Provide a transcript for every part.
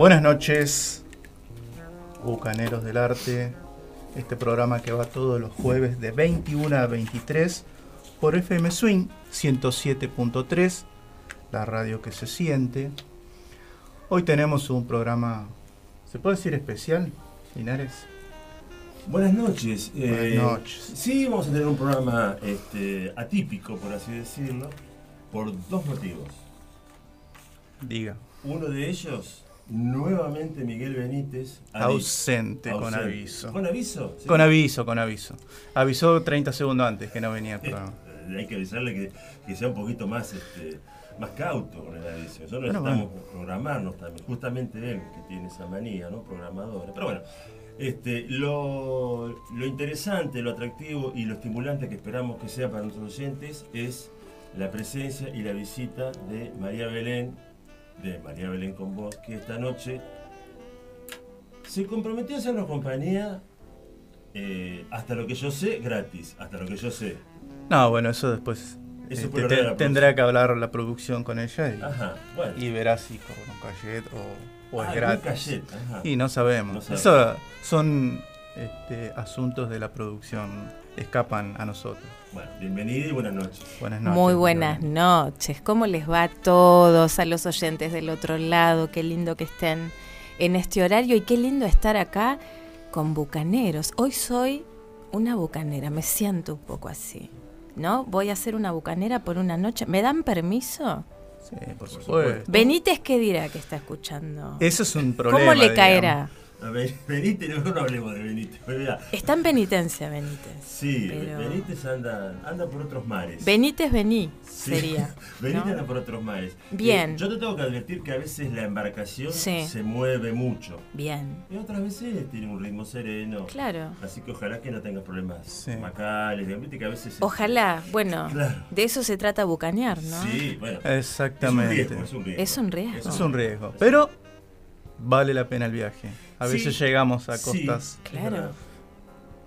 Buenas noches, bucaneros del arte. Este programa que va todos los jueves de 21 a 23 por FM Swing 107.3, la radio que se siente. Hoy tenemos un programa, ¿se puede decir especial, Linares? Buenas noches. Buenas Eh, noches. Sí, vamos a tener un programa este, atípico, por así decirlo, por dos motivos. Diga. Uno de ellos, nuevamente Miguel Benítez. Ausente, con aviso. ¿Con aviso? Sí. Con aviso, con aviso. Avisó 30 segundos antes que no venía el Eh, programa. hay que avisarle que, que sea un poquito más, este, más cauto con el aviso. Nosotros Pero necesitamos programarnos también. Justamente él que tiene esa manía, ¿no? Programadora. Pero bueno, este, lo, lo interesante, lo atractivo y lo estimulante que esperamos que sea para nuestros oyentes es la presencia y la visita de María Belén, de María Belén con vos, que esta noche se comprometió a hacernos compañía. eh, hasta lo que yo sé, gratis. Hasta lo que yo sé. No, bueno, eso después Eso este, te- de tendrá que hablar la producción con ella y, Ajá, bueno. y verás si cobra un cachet o, o Ah, es un gratis. cachet. Y no sabemos. No sabemos. Eso son este, asuntos de la producción, escapan a nosotros. Bueno, bienvenida y buenas noches. Buenas noches. Muy buenas noches. ¿Cómo les va a todos, a los oyentes del otro lado? Qué lindo que estén en este horario y qué lindo estar acá con bucaneros. Hoy soy una bucanera, me siento un poco así. ¿No? Voy a ser una bucanera por una noche. ¿Me dan permiso? Sí, por supuesto. Benítez, ¿qué dirá que está escuchando? Eso es un problema. ¿Cómo le digamos. caerá? A ver, Benítez, no, no hablemos de Benítez. mira, Está en penitencia, Benítez. sí, Pero- Benítez anda, anda por otros mares. Benítez, vení, Sí. sería. Benítez ¿no? anda por otros mares. Bien. Eh, yo te tengo que advertir que a veces la embarcación Sí. se mueve mucho. Bien, Y otras veces tiene un ritmo sereno. claro. Así que ojalá que no tengas problemas Sí. macales. Que a veces. Ojalá, bueno, Claro. de eso se trata bucanear, ¿no? Sí, bueno. Exactamente. Es un riesgo, es un riesgo. Es un riesgo. Es un riesgo. Pero vale la pena el viaje. A Sí. veces llegamos a Sí, costas es Claro.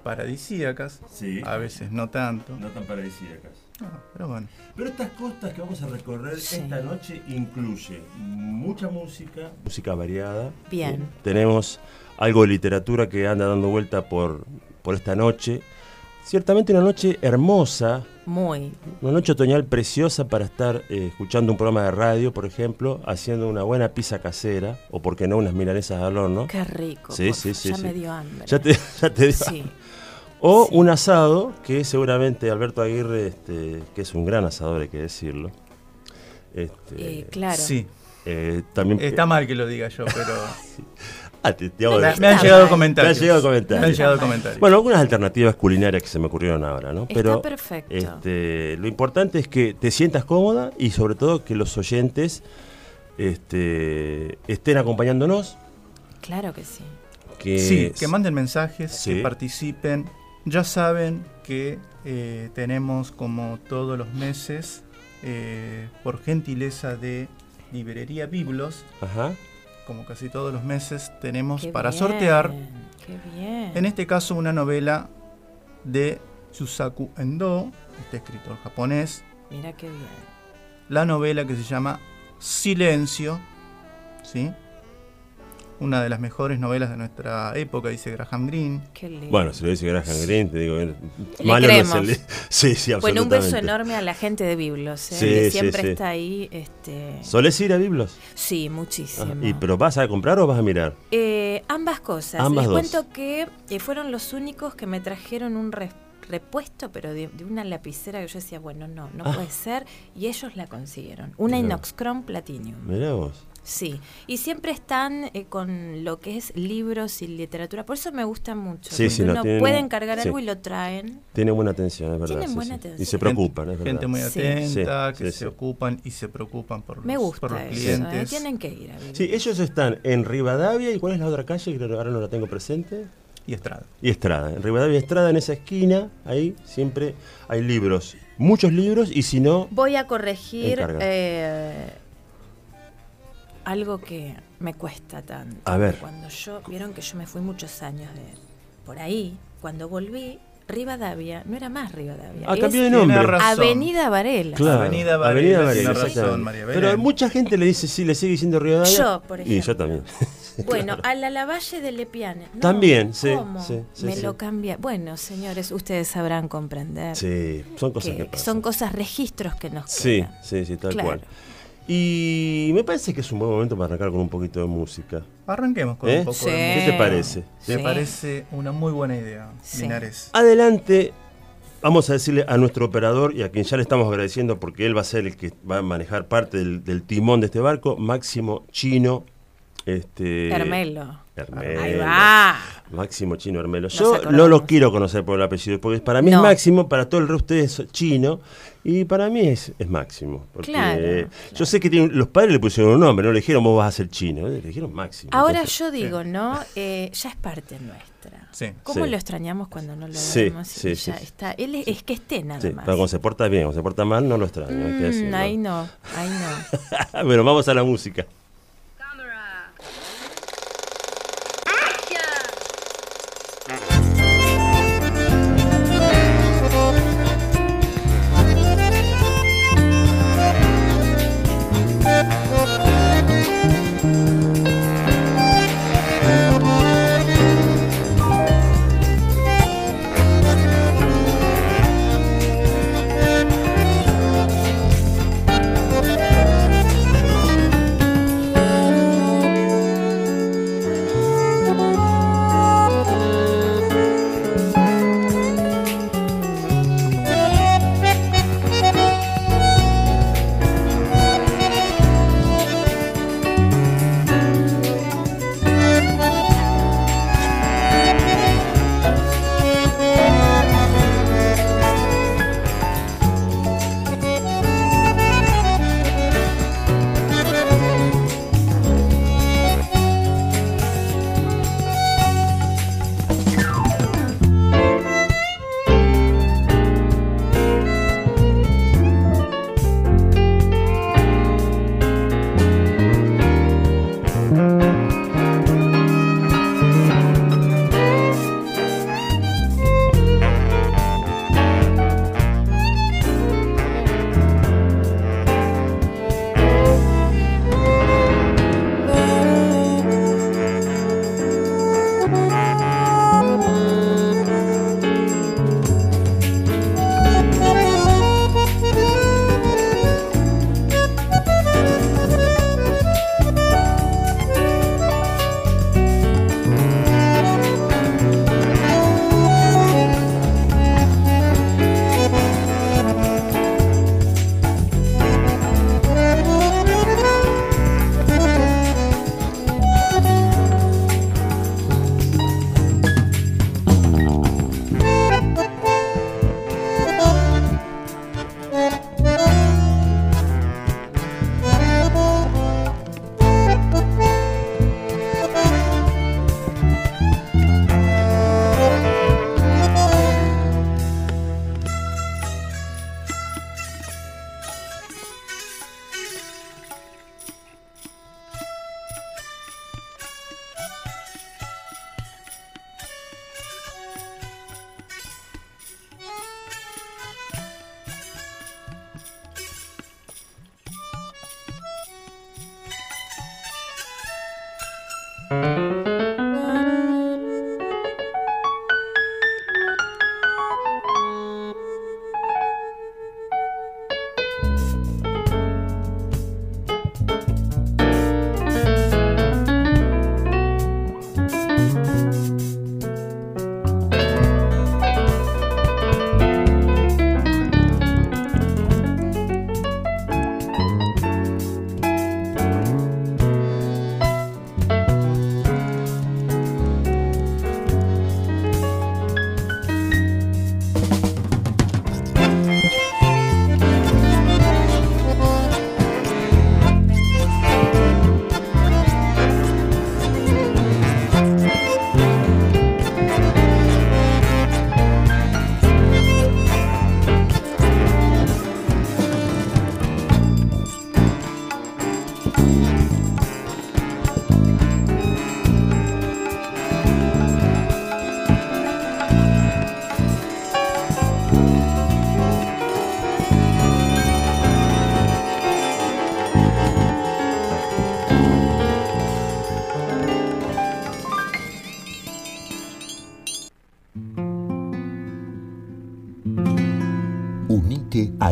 paradisíacas, Sí. a veces no tanto. No tan paradisíacas. No, pero bueno. Pero estas costas que vamos a recorrer Sí. esta noche incluye mucha música. Música variada. Bien. Tenemos algo de literatura que anda dando vuelta por, por esta noche. Ciertamente una noche hermosa, Muy. una noche otoñal preciosa para estar eh, escuchando un programa de radio, por ejemplo, haciendo una buena pizza casera, o por qué no, unas milanesas al horno. Qué rico. Sí, por sí, sí, Ya sí. me dio hambre. Ya te, ya te. Sí. O Sí. un asado, que seguramente Alberto Aguirre, este, que es un gran asador, hay que decirlo. Este, Eh, claro. Sí, eh, también está mal que lo diga yo, pero Ah, te- te hago- me, han llegado comentarios. han llegado comentarios. Me han llegado comentarios. Bueno, algunas alternativas culinarias que se me ocurrieron ahora, ¿no? Está Pero perfecto. este, lo importante es que te sientas cómoda y sobre todo que los oyentes este, estén acompañándonos. Claro que sí. Que Sí, que manden mensajes, Sí. que participen. Ya saben que eh, tenemos como todos los meses, eh, por gentileza de Librería Biblos, Ajá. Como casi todos los meses, tenemos Qué para bien, sortear, Qué bien. en este caso, una novela de Susaku Endo, este escritor japonés, Mira qué bien. la novela que se llama Silencio, ¿sí? Una de las mejores novelas de nuestra época, dice Graham Greene. Qué lindo. Bueno, si lo dice Graham Greene, te digo, malo no el- Sí, sí, bueno, un absolutamente. beso enorme a la gente de Biblos, ¿eh? Sí, que siempre sí. está ahí. Este... ¿Solés ir a Biblos? Sí, muchísimo. ¿Y, ¿Pero vas a comprar o vas a mirar? Eh, ambas cosas. Ambas Les dos. cuento que eh, fueron los únicos que me trajeron un, repuesto, pero de, de una lapicera que yo decía, bueno, no, no puede Ah. ser. Y ellos la consiguieron. Una Mirá. Inoxcrom Platinum. Mirá vos. Sí, y siempre están eh, con lo que es libros y literatura. Por eso me gusta mucho. Sí, sí, no, uno tienen- puede encargar sí. algo y lo traen. Tienen buena atención, es verdad. Tienen sí, buena sí. atención. Y se preocupan, es verdad. Gente muy Sí. atenta, Sí, que sí, se ocupan y se preocupan por los, Me por gusta los eso. clientes. eh, Tienen que ir a ver. Sí, ellos están en Rivadavia y ¿cuál es la otra calle? Que ahora no la tengo presente. Y Estrada. Y Estrada. En Rivadavia y Estrada, en esa esquina, ahí siempre hay libros. Muchos libros y si no, Voy a corregir eh, algo que me cuesta tanto. A ver. Cuando yo, vieron que yo me fui muchos años de por ahí, cuando volví, Rivadavia no era más Rivadavia. Ah, cambió de nombre. Avenida Varela. Claro, Avenida Varela, Avenida tiene Varela, razón. María. Pero mucha gente le dice, sí, le sigue diciendo Rivadavia. Yo, por Y yo ejemplo. también. Bueno, a la Lavalle de Lepiane. No, También, sí, ¿cómo? sí, sí, Me sí. lo cambia. Bueno, señores, ustedes sabrán comprender Sí, son cosas que, que pasan. son cosas, registros que nos Sí, quedan. sí, sí, tal Claro. cual. Y me parece que es un buen momento para arrancar con un poquito de música. Arranquemos con ¿Eh? un poco Sí. de ¿Qué música. te parece? ¿Te Sí. parece una muy buena idea, Sí. Linares? Adelante, vamos a decirle a nuestro operador y a quien ya le estamos agradeciendo porque él va a ser el que va a manejar parte del, del timón de este barco, Máximo Chino. Este, Hermelo. Hermelo. Ahí va. Máximo Chino Hermelo. Nos Yo acordamos. no lo quiero conocer por el apellido, porque para mí No. es Máximo, para todo el resto es Chino, y para mí es, es Máximo. Porque Claro, Yo claro. sé que tiene- los padres le pusieron un nombre, no le dijeron vos vas a ser Chino, le dijeron Máximo. Ahora Entonces, yo digo, ¿no? Eh, ya es parte nuestra. Sí. ¿Cómo Sí. lo extrañamos cuando no lo vemos? sí, y sí, ya sí. está. Él es, es que esté nada sí, más. pero cuando se porta bien, cuando se porta mal, no lo extraño. hay que Mm, ahí no, ahí no. bueno, vamos a la música.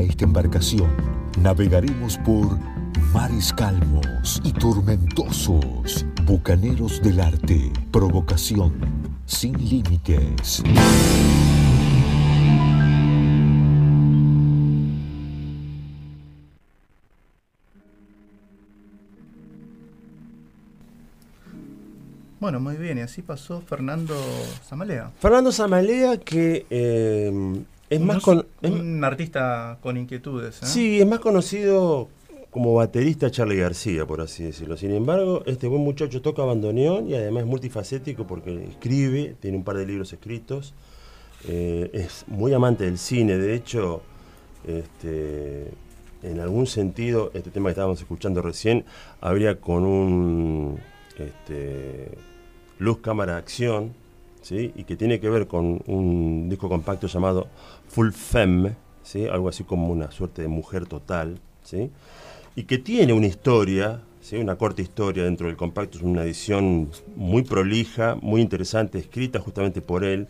A esta embarcación. Navegaremos por mares calmos y tormentosos, bucaneros del arte, provocación sin límites. Bueno, muy bien, y así pasó Fernando Zamalea. Fernando Zamalea, que eh, es Un- más con, es- un artista con inquietudes. ¿eh? sí, es más conocido como baterista Charlie García, por así decirlo. Sin embargo, este buen muchacho toca bandoneón y además es multifacético porque escribe, tiene un par de libros escritos, eh, es muy amante del cine, de hecho, este, en algún sentido, este tema que estábamos escuchando recién, habría con un este, luz, cámara, acción, y que tiene que ver con un disco compacto llamado Full Femme, ¿sí? algo así como una suerte de mujer total, ¿sí? y que tiene una historia, ¿sí? una corta historia dentro del compacto, es una edición muy prolija, muy interesante, escrita justamente por él,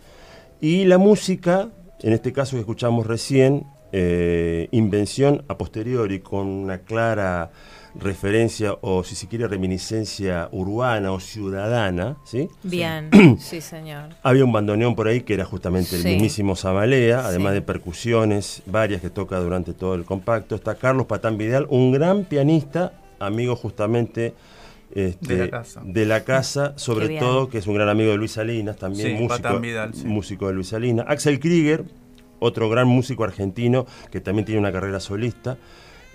y la música, en este caso que escuchamos recién, eh, invención a posteriori, con una clara referencia o si se quiere reminiscencia urbana o ciudadana, ¿sí? Bien, sí, señor. Había un bandoneón por ahí que era justamente el Sí. mismísimo Zamalea, además Sí. de percusiones varias que toca durante todo el compacto. Está Carlos Patán Vidal, un gran pianista, amigo justamente este, De la casa. de la casa, sobre todo, que es un gran amigo de Luis Salinas, también Sí, músico, Patán Vidal, sí. músico de Luis Salinas. Axel Krieger, otro gran músico argentino que también tiene una carrera solista.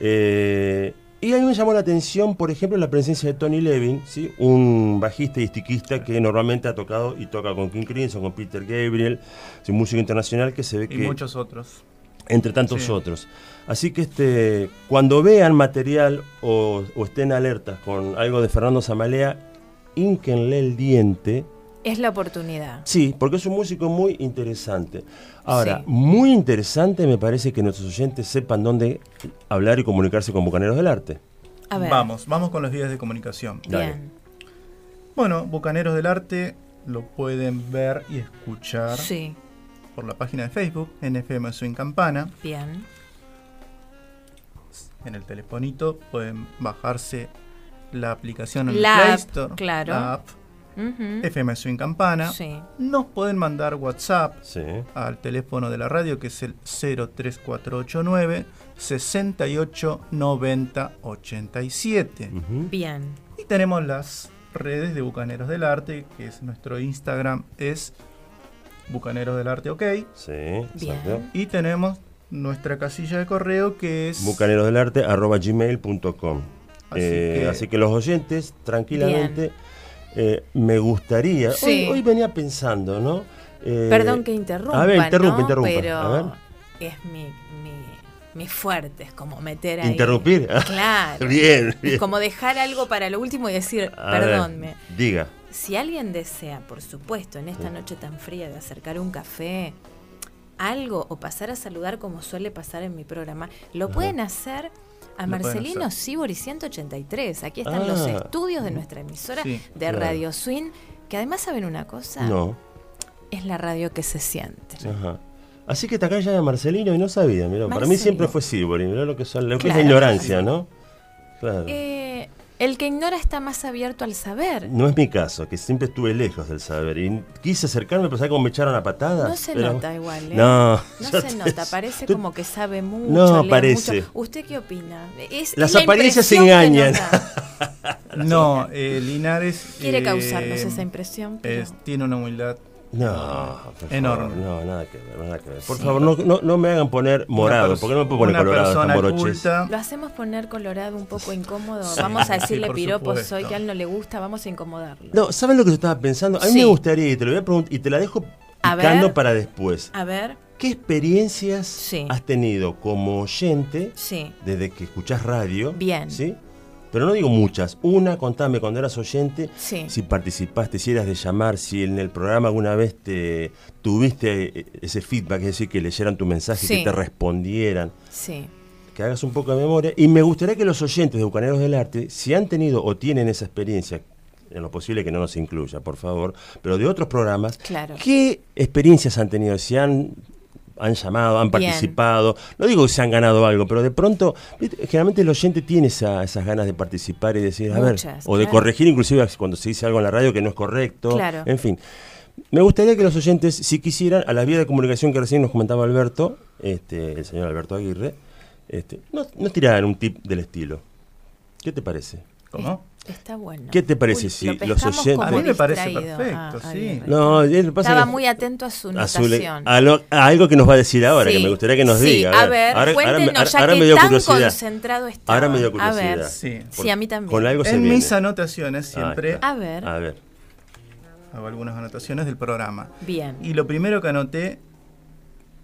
Eh, y a mí me llamó la atención, por ejemplo, la presencia de Tony Levin, ¿sí? un bajista y estiquista que normalmente ha tocado y toca con King Crimson, con Peter Gabriel, un músico internacional que se ve Y que muchos otros. entre tantos Sí. otros. Así que este, cuando vean material o, o estén alertas con algo de Fernando Zamalea, ínquenle el diente. Es la oportunidad. Sí, porque es un músico muy interesante. Ahora, Sí. muy interesante me parece que nuestros oyentes sepan dónde hablar y comunicarse con Bucaneros del Arte. A ver. Vamos, vamos con los vídeos de comunicación. Dale. Bien. Bueno, Bucaneros del Arte lo pueden ver y escuchar Sí, por la página de Facebook, NFM Swing Campana. bien. En el telefonito pueden bajarse la aplicación en La el Play Store. claro. La app Ujú. FM Swing Campana. Sí. Nos pueden mandar WhatsApp Sí. al teléfono de la radio que es el 03489 68 90 87. Ujú. Bien. Y tenemos las redes de Bucaneros del Arte, que es nuestro Instagram, es Bucaneros del Arte OK. Sí, exacto. Bien. Y tenemos nuestra casilla de correo que es bucanerosdelarte.gmail.com Así Eh, que- así que los oyentes, tranquilamente, eh, me gustaría. Sí. Hoy, hoy venía pensando, ¿no? Eh, Perdón que interrumpa, a ver, ¿no? Pero A ver. es mi, mi, mi fuerte, es como meter ahí. ¿Interrumpir? Claro. Bien, Es bien. como dejar algo para lo último y decir, A ver, perdónme. diga. Si alguien desea, por supuesto, en esta noche tan fría de acercar un café, algo o pasar a saludar como suele pasar en mi programa, lo Ajá. pueden hacer a Marcelino. Sibori 183. Aquí están Ah. los estudios de nuestra emisora Sí, de claro. Radio Swing, que además saben una cosa, No. es la radio que se siente. Ajá. Así que te acá ya Marcelino y no sabía, mira, para mí siempre fue Sibori, mirá lo que son, lo que es la ignorancia, ¿no? Claro. Eh, el que ignora está más abierto al saber. No es mi caso, que siempre estuve lejos del saber y quise acercarme, pero ¿sabes cómo me echaron a patadas? No se Pero- nota igual, ¿eh? No, No se te- nota, parece tú- como que sabe mucho. No, lee parece. mucho. ¿Usted qué opina? Es, Las es apariencias engañan. No, eh, Linares. Quiere eh, causarnos esa impresión. pero- es- tiene una humildad. No, por Enorme. favor, no, nada que ver, nada que ver. Por Sí. favor, no, no, no me hagan poner morado, porque no me puedo poner una colorado, culta. Lo hacemos poner colorado un poco incómodo. Sí, Vamos a sí, decirle por piropos hoy que a él no le gusta, vamos a incomodarlo. No, ¿saben lo que yo estaba pensando? A mí Sí. me gustaría, y te lo voy a preguntar, y te la dejo picando ver. para después. A ver, ¿Qué experiencias Sí. has tenido como oyente sí. desde que escuchás radio? Bien. ¿Sí? Pero no digo muchas. Una, contame cuando eras oyente, Sí. si participaste, si eras de llamar, si en el programa alguna vez te tuviste eh, ese feedback, es decir, que leyeran tu mensaje, Sí. que te respondieran. Sí. que hagas un poco de memoria. Y me gustaría que los oyentes de Bucaneros del Arte, si han tenido o tienen esa experiencia, en lo posible que no nos incluya, por favor, pero de otros programas, Claro. ¿qué experiencias han tenido? Si han han llamado, han participado. No digo que se han ganado algo, pero de pronto, generalmente el oyente tiene esas ganas de participar y decir, a ver, o de corregir inclusive cuando se dice algo en la radio que no es correcto. En fin. Me gustaría que los oyentes, si quisieran, a la vía de comunicación que recién nos comentaba Alberto, este, el señor Alberto Aguirre, este, no, no tiraran un tip del estilo. ¿Qué te parece? ¿Cómo? Está bueno. ¿Qué te parece si los oyentes... A mí me parece perfecto, ah, sí. No, Estaba muy atento a su notación. A, algo que nos va a decir ahora, que me gustaría que nos diga. A ver, ahora, cuéntenos, ya que tan concentrado está. Ahora me dio curiosidad. A ver, sí. sí, a mí también. Con algo en mis anotaciones siempre... a ver. A ver. Hago algunas anotaciones del programa. Bien. Y lo primero que anoté,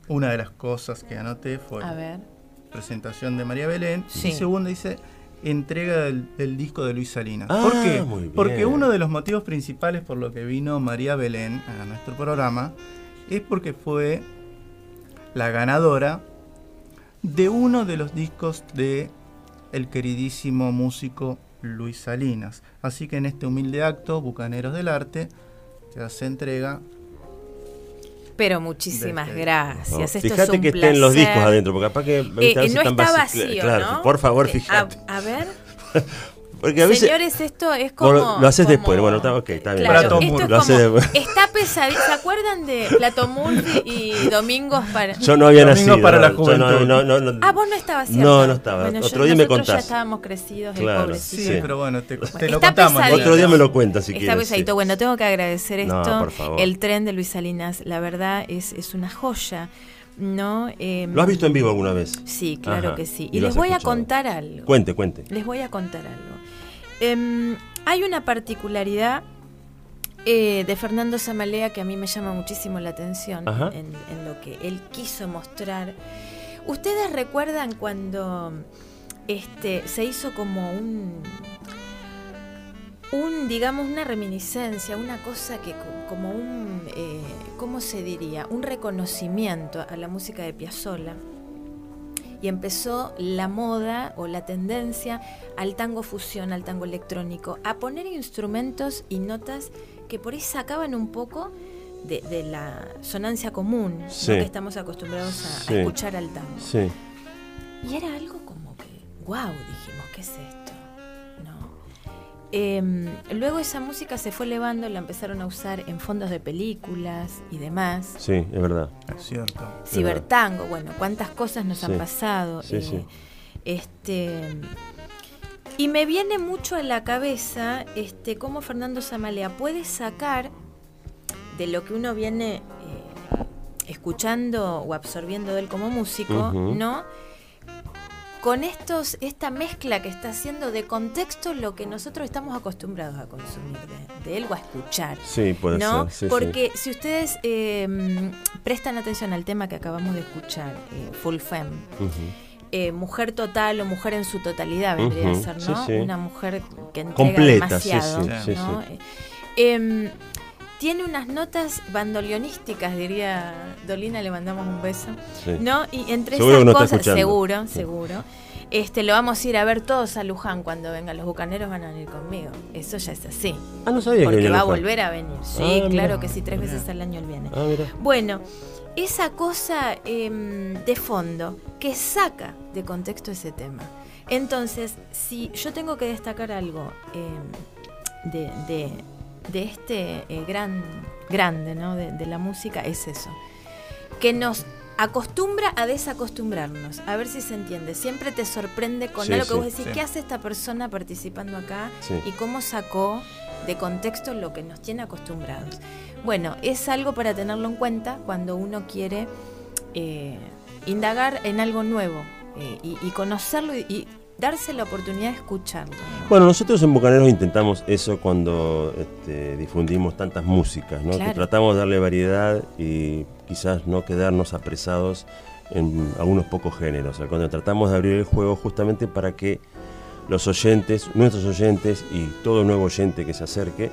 una de las cosas que anoté fue... A ver. Presentación de María Belén. Y segundo dice entrega del, disco de Luis Salinas. ¿Por ah, qué? Porque uno de los motivos principales por lo que vino María Belén a nuestro programa es porque fue la ganadora de uno de los discos de el queridísimo músico Luis Salinas. Así que en este humilde acto, Bucaneros del Arte, se hace entrega pero muchísimas gracias. fíjate que estén los discos adentro, porque capaz que eh, no está vacío, claro, por favor, eh, fíjate. a ver. Porque a veces, Señores, esto es como. lo haces después, bueno, está, okay, está bien. Claro, esto es como, está pesadito. ¿Se acuerdan de Plato Multi y Domingos para.? Yo no había nacido. para la juventud. No, no, no, ah, vos no estabas cierto. No, no estaba. Otro yo, día me contás. ya estábamos crecidos, claro, sí, sí, pero bueno, te, te lo contamos. Otro día me lo cuentas si está quieres. Está pesadito. Bueno, tengo que agradecer esto. El tren de Luis Salinas, la verdad, es, es una joya. ¿No? Em, ¿Lo has visto en vivo alguna vez? Sí, claro que sí. Y, les voy a contar algo. Cuente, cuente. Les voy a contar algo. Em, hay una particularidad eh, de Fernando Zamalea que a mí me llama muchísimo la atención en, lo que él quiso mostrar. ¿Ustedes recuerdan cuando este, se hizo como un, un, digamos, una reminiscencia, una cosa que como un, eh, ¿cómo se diría? Un reconocimiento a la música de Piazzolla y empezó la moda o la tendencia al tango fusión, al tango electrónico, a poner instrumentos y notas que por ahí sacaban un poco de, la sonancia común que estamos acostumbrados a, escuchar al tango. Y era algo como que, wow, dijimos, ¿qué es esto? Em, luego esa música se fue elevando, la empezaron a usar en fondos de películas y demás. Sí, es verdad. Es cierto. Cibertango, bueno, cuántas cosas nos han pasado. Sí, sí. Eh, este y me viene mucho a la cabeza este cómo Fernando Zamalea puede sacar de lo que uno viene eh, escuchando o absorbiendo de él como músico, ¿no? Con estos, esta mezcla que está haciendo de contexto lo que nosotros estamos acostumbrados a consumir de, él o a escuchar. Sí, puede ¿no? ser. Porque si ustedes em, prestan atención al tema que acabamos de escuchar, eh, Full Femme, eh, mujer total o mujer en su totalidad vendría a ser, ¿no? Una mujer que entrega Completa, demasiado, ¿no? Tiene unas notas bandolionísticas, diría Dolina, le mandamos un beso. ¿No? Y entre esas cosas, seguro, seguro. Este, lo vamos a ir a ver todos a Luján cuando vengan. Los bucaneros van a venir conmigo. Eso ya es así. Ah, no sabía Porque que va a volver a venir. Sí, ah, claro que sí, tres veces al año él viene. Ah, bueno, esa cosa em, de fondo que saca de contexto ese tema. Entonces, si yo tengo que destacar algo em, de, de este eh, gran, grande ¿no? de, la música es eso. Que nos acostumbra a desacostumbrarnos. A ver si se entiende. Siempre te sorprende con algo que vos decís, ¿qué hace esta persona participando acá? Y cómo sacó de contexto lo que nos tiene acostumbrados. Bueno, es algo para tenerlo en cuenta cuando uno quiere eh, indagar en algo nuevo eh, y, conocerlo y darse la oportunidad de escucharlo. Bueno, nosotros en Bucaneros intentamos eso cuando este, difundimos tantas músicas, ¿no? que tratamos de darle variedad y quizás no quedarnos apresados en algunos pocos géneros. O cuando tratamos de abrir el juego justamente para que los oyentes, nuestros oyentes y todo nuevo oyente que se acerque,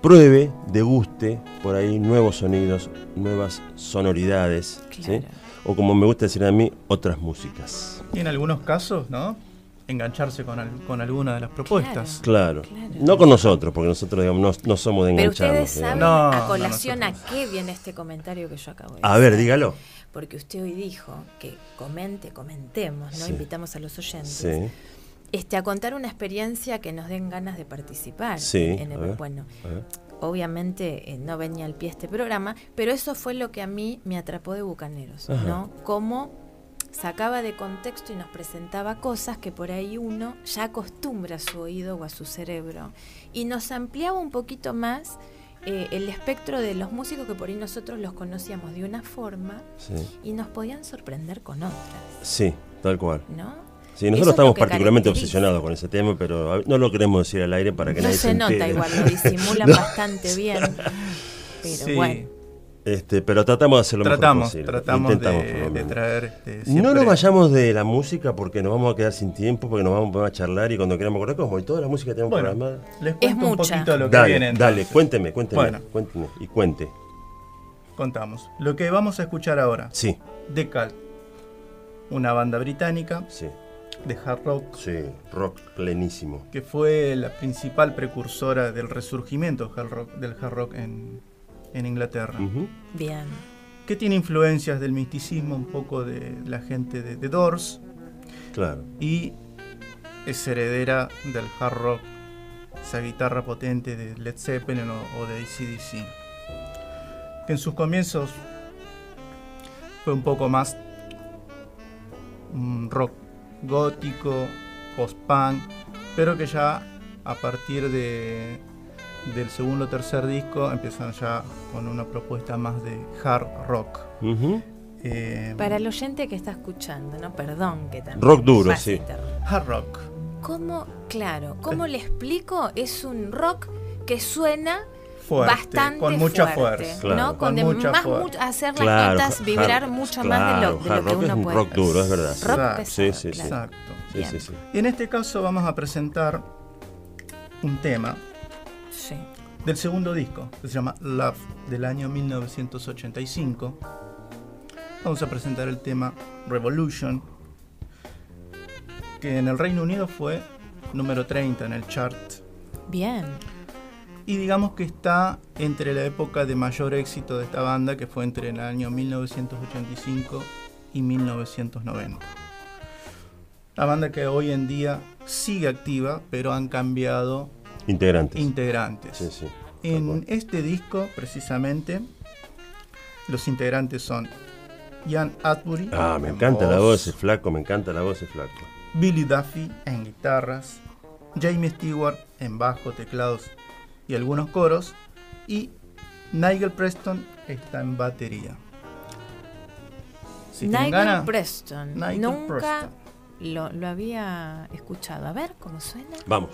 pruebe, deguste por ahí nuevos sonidos, nuevas sonoridades, o como me gusta decir a mí, otras músicas. Y en algunos casos, ¿no? Engancharse con, con alguna de las propuestas. Claro, no con nosotros, porque nosotros digamos, no, somos de engancharnos. Pero ustedes saben a colación a qué viene este comentario que yo acabo de decir. A ver, dígalo. porque usted hoy dijo que comente, comentemos, ¿no? Sí. Invitamos a los oyentes. Sí. Este, a contar una experiencia que nos den ganas de participar. Sí, en el- a ver. bueno, A ver. obviamente eh, no venía al pie este programa, pero eso fue lo que a mí me atrapó de Bucaneros, Ajá. ¿no? Cómo sacaba de contexto y nos presentaba cosas que por ahí uno ya acostumbra a su oído o a su cerebro y nos ampliaba un poquito más eh, el espectro de los músicos que por ahí nosotros los conocíamos de una forma Sí. y nos podían sorprender con otras, Sí, tal cual. ¿no? Sí, nosotros estamos particularmente obsesionados con ese tema, pero no lo queremos decir al aire para que No nadie se se nota entere. igual, lo disimulan No. bastante bien, pero Sí, bueno. Este, pero tratamos de hacerlo lo mejor tratamos, posible. tratamos Intentamos, de, de traer este, No nos vayamos de la música porque nos vamos a quedar sin tiempo, porque nos vamos a charlar y cuando queramos acordar, como y toda la música que tenemos Bueno, programada. les cuento un mucha. poquito lo que Dale, viene. dale, cuénteme, cuénteme, Bueno. cuénteme y cuente. Contamos. Lo que vamos a escuchar ahora, Sí, The Cult, una banda británica sí, de hard rock sí, rock plenísimo. que fue la principal precursora del resurgimiento del hard rock en, en Inglaterra. Bien. Que tiene influencias del misticismo, un poco de la gente de The Doors Claro, y es heredera del hard rock, esa guitarra potente de Led Zeppelin o, o de ACDC. Que en sus comienzos fue un poco más un rock gótico, post-punk, pero que ya a partir de, del segundo o tercer disco empiezan ya con una propuesta más de hard rock. Ujú. Eh, Para el oyente que está escuchando, ¿no? Perdón que también. Rock duro, sí. interno. hard rock. ¿Cómo, claro, cómo le explico? Es un rock que suena Fuerte, bastante con mucha fuerte, fuerza. Claro. ¿no? Con, Con de mucha más fuerza. mu- hacer las Claro, notas hard- vibrar mucho más de lo, claro, de lo hard que rock uno es un puede. rock duro, es verdad. Rock Exacto. pesado, Sí, sí, sí. claro. Exacto. Sí, sí, sí. Y en este caso vamos a presentar un tema. Del segundo disco, que se llama Love, del año 1985. Vamos a presentar el tema Revolution, que en el Reino Unido fue número 30 en el chart. Bien. Y digamos que está entre la época de mayor éxito de esta banda, que fue entre el año 1985 y 1990. La banda que hoy en día sigue activa, pero han cambiado Integrantes. integrantes. Sí, sí. En este disco, precisamente, los integrantes son Ian Atbury, Ah, me en encanta la voz ese flaco, me encanta la voz ese flaco. Billy Duffy en guitarras, Jamie Stewart en bajo, teclados y algunos coros, y Nigel Preston está en batería. Si Nigel ganas, Preston. Nigel Nunca Preston. Lo, lo había escuchado. A ver cómo suena. Vamos.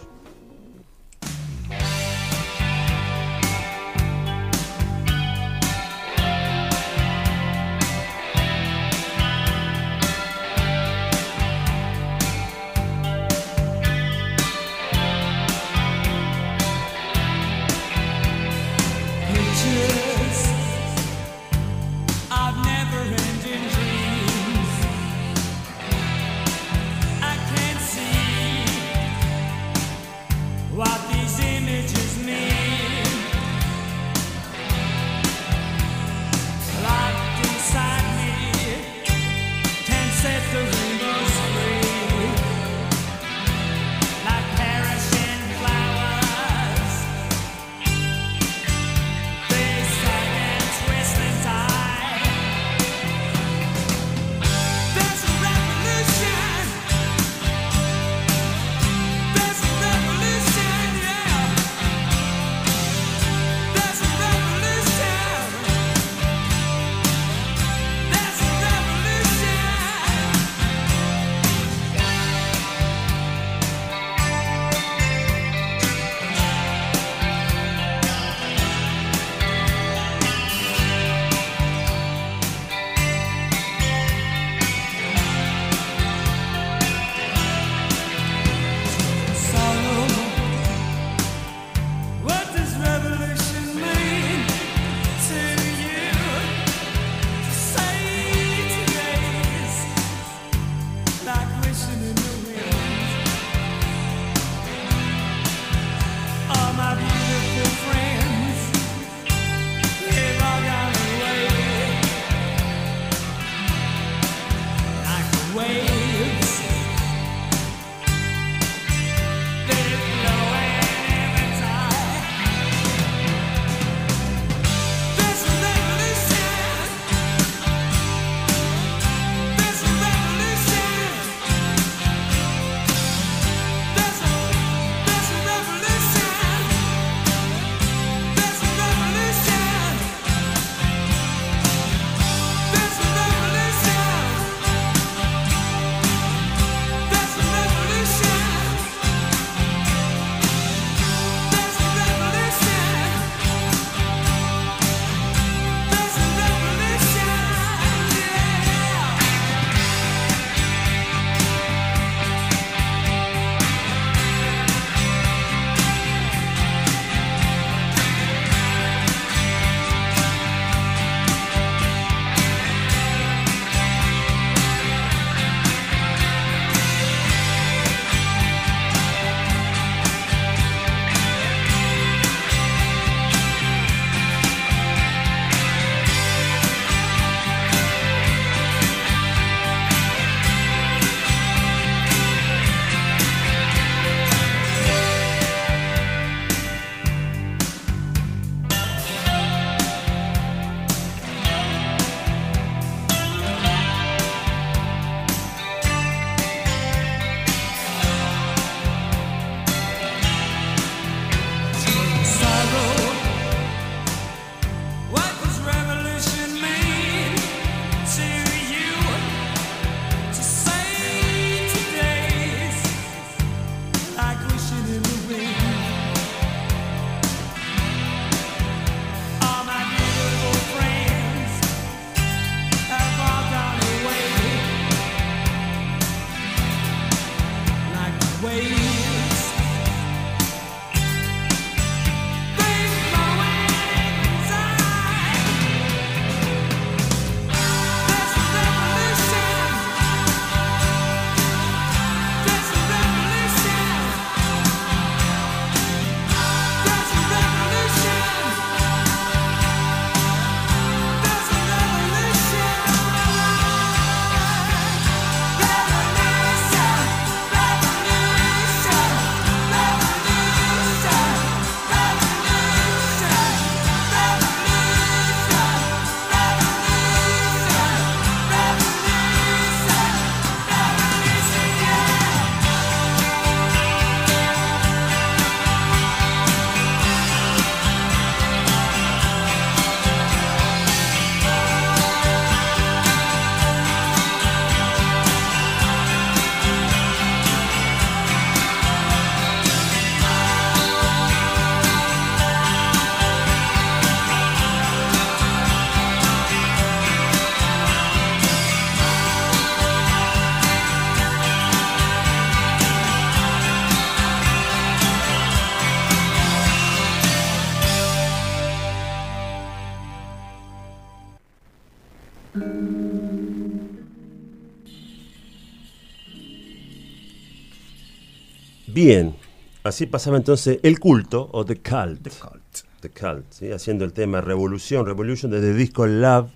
Bien, así pasaba entonces el culto o The Cult. The Cult. The Cult, ¿sí? haciendo el tema Revolución, Revolution desde el disco Love,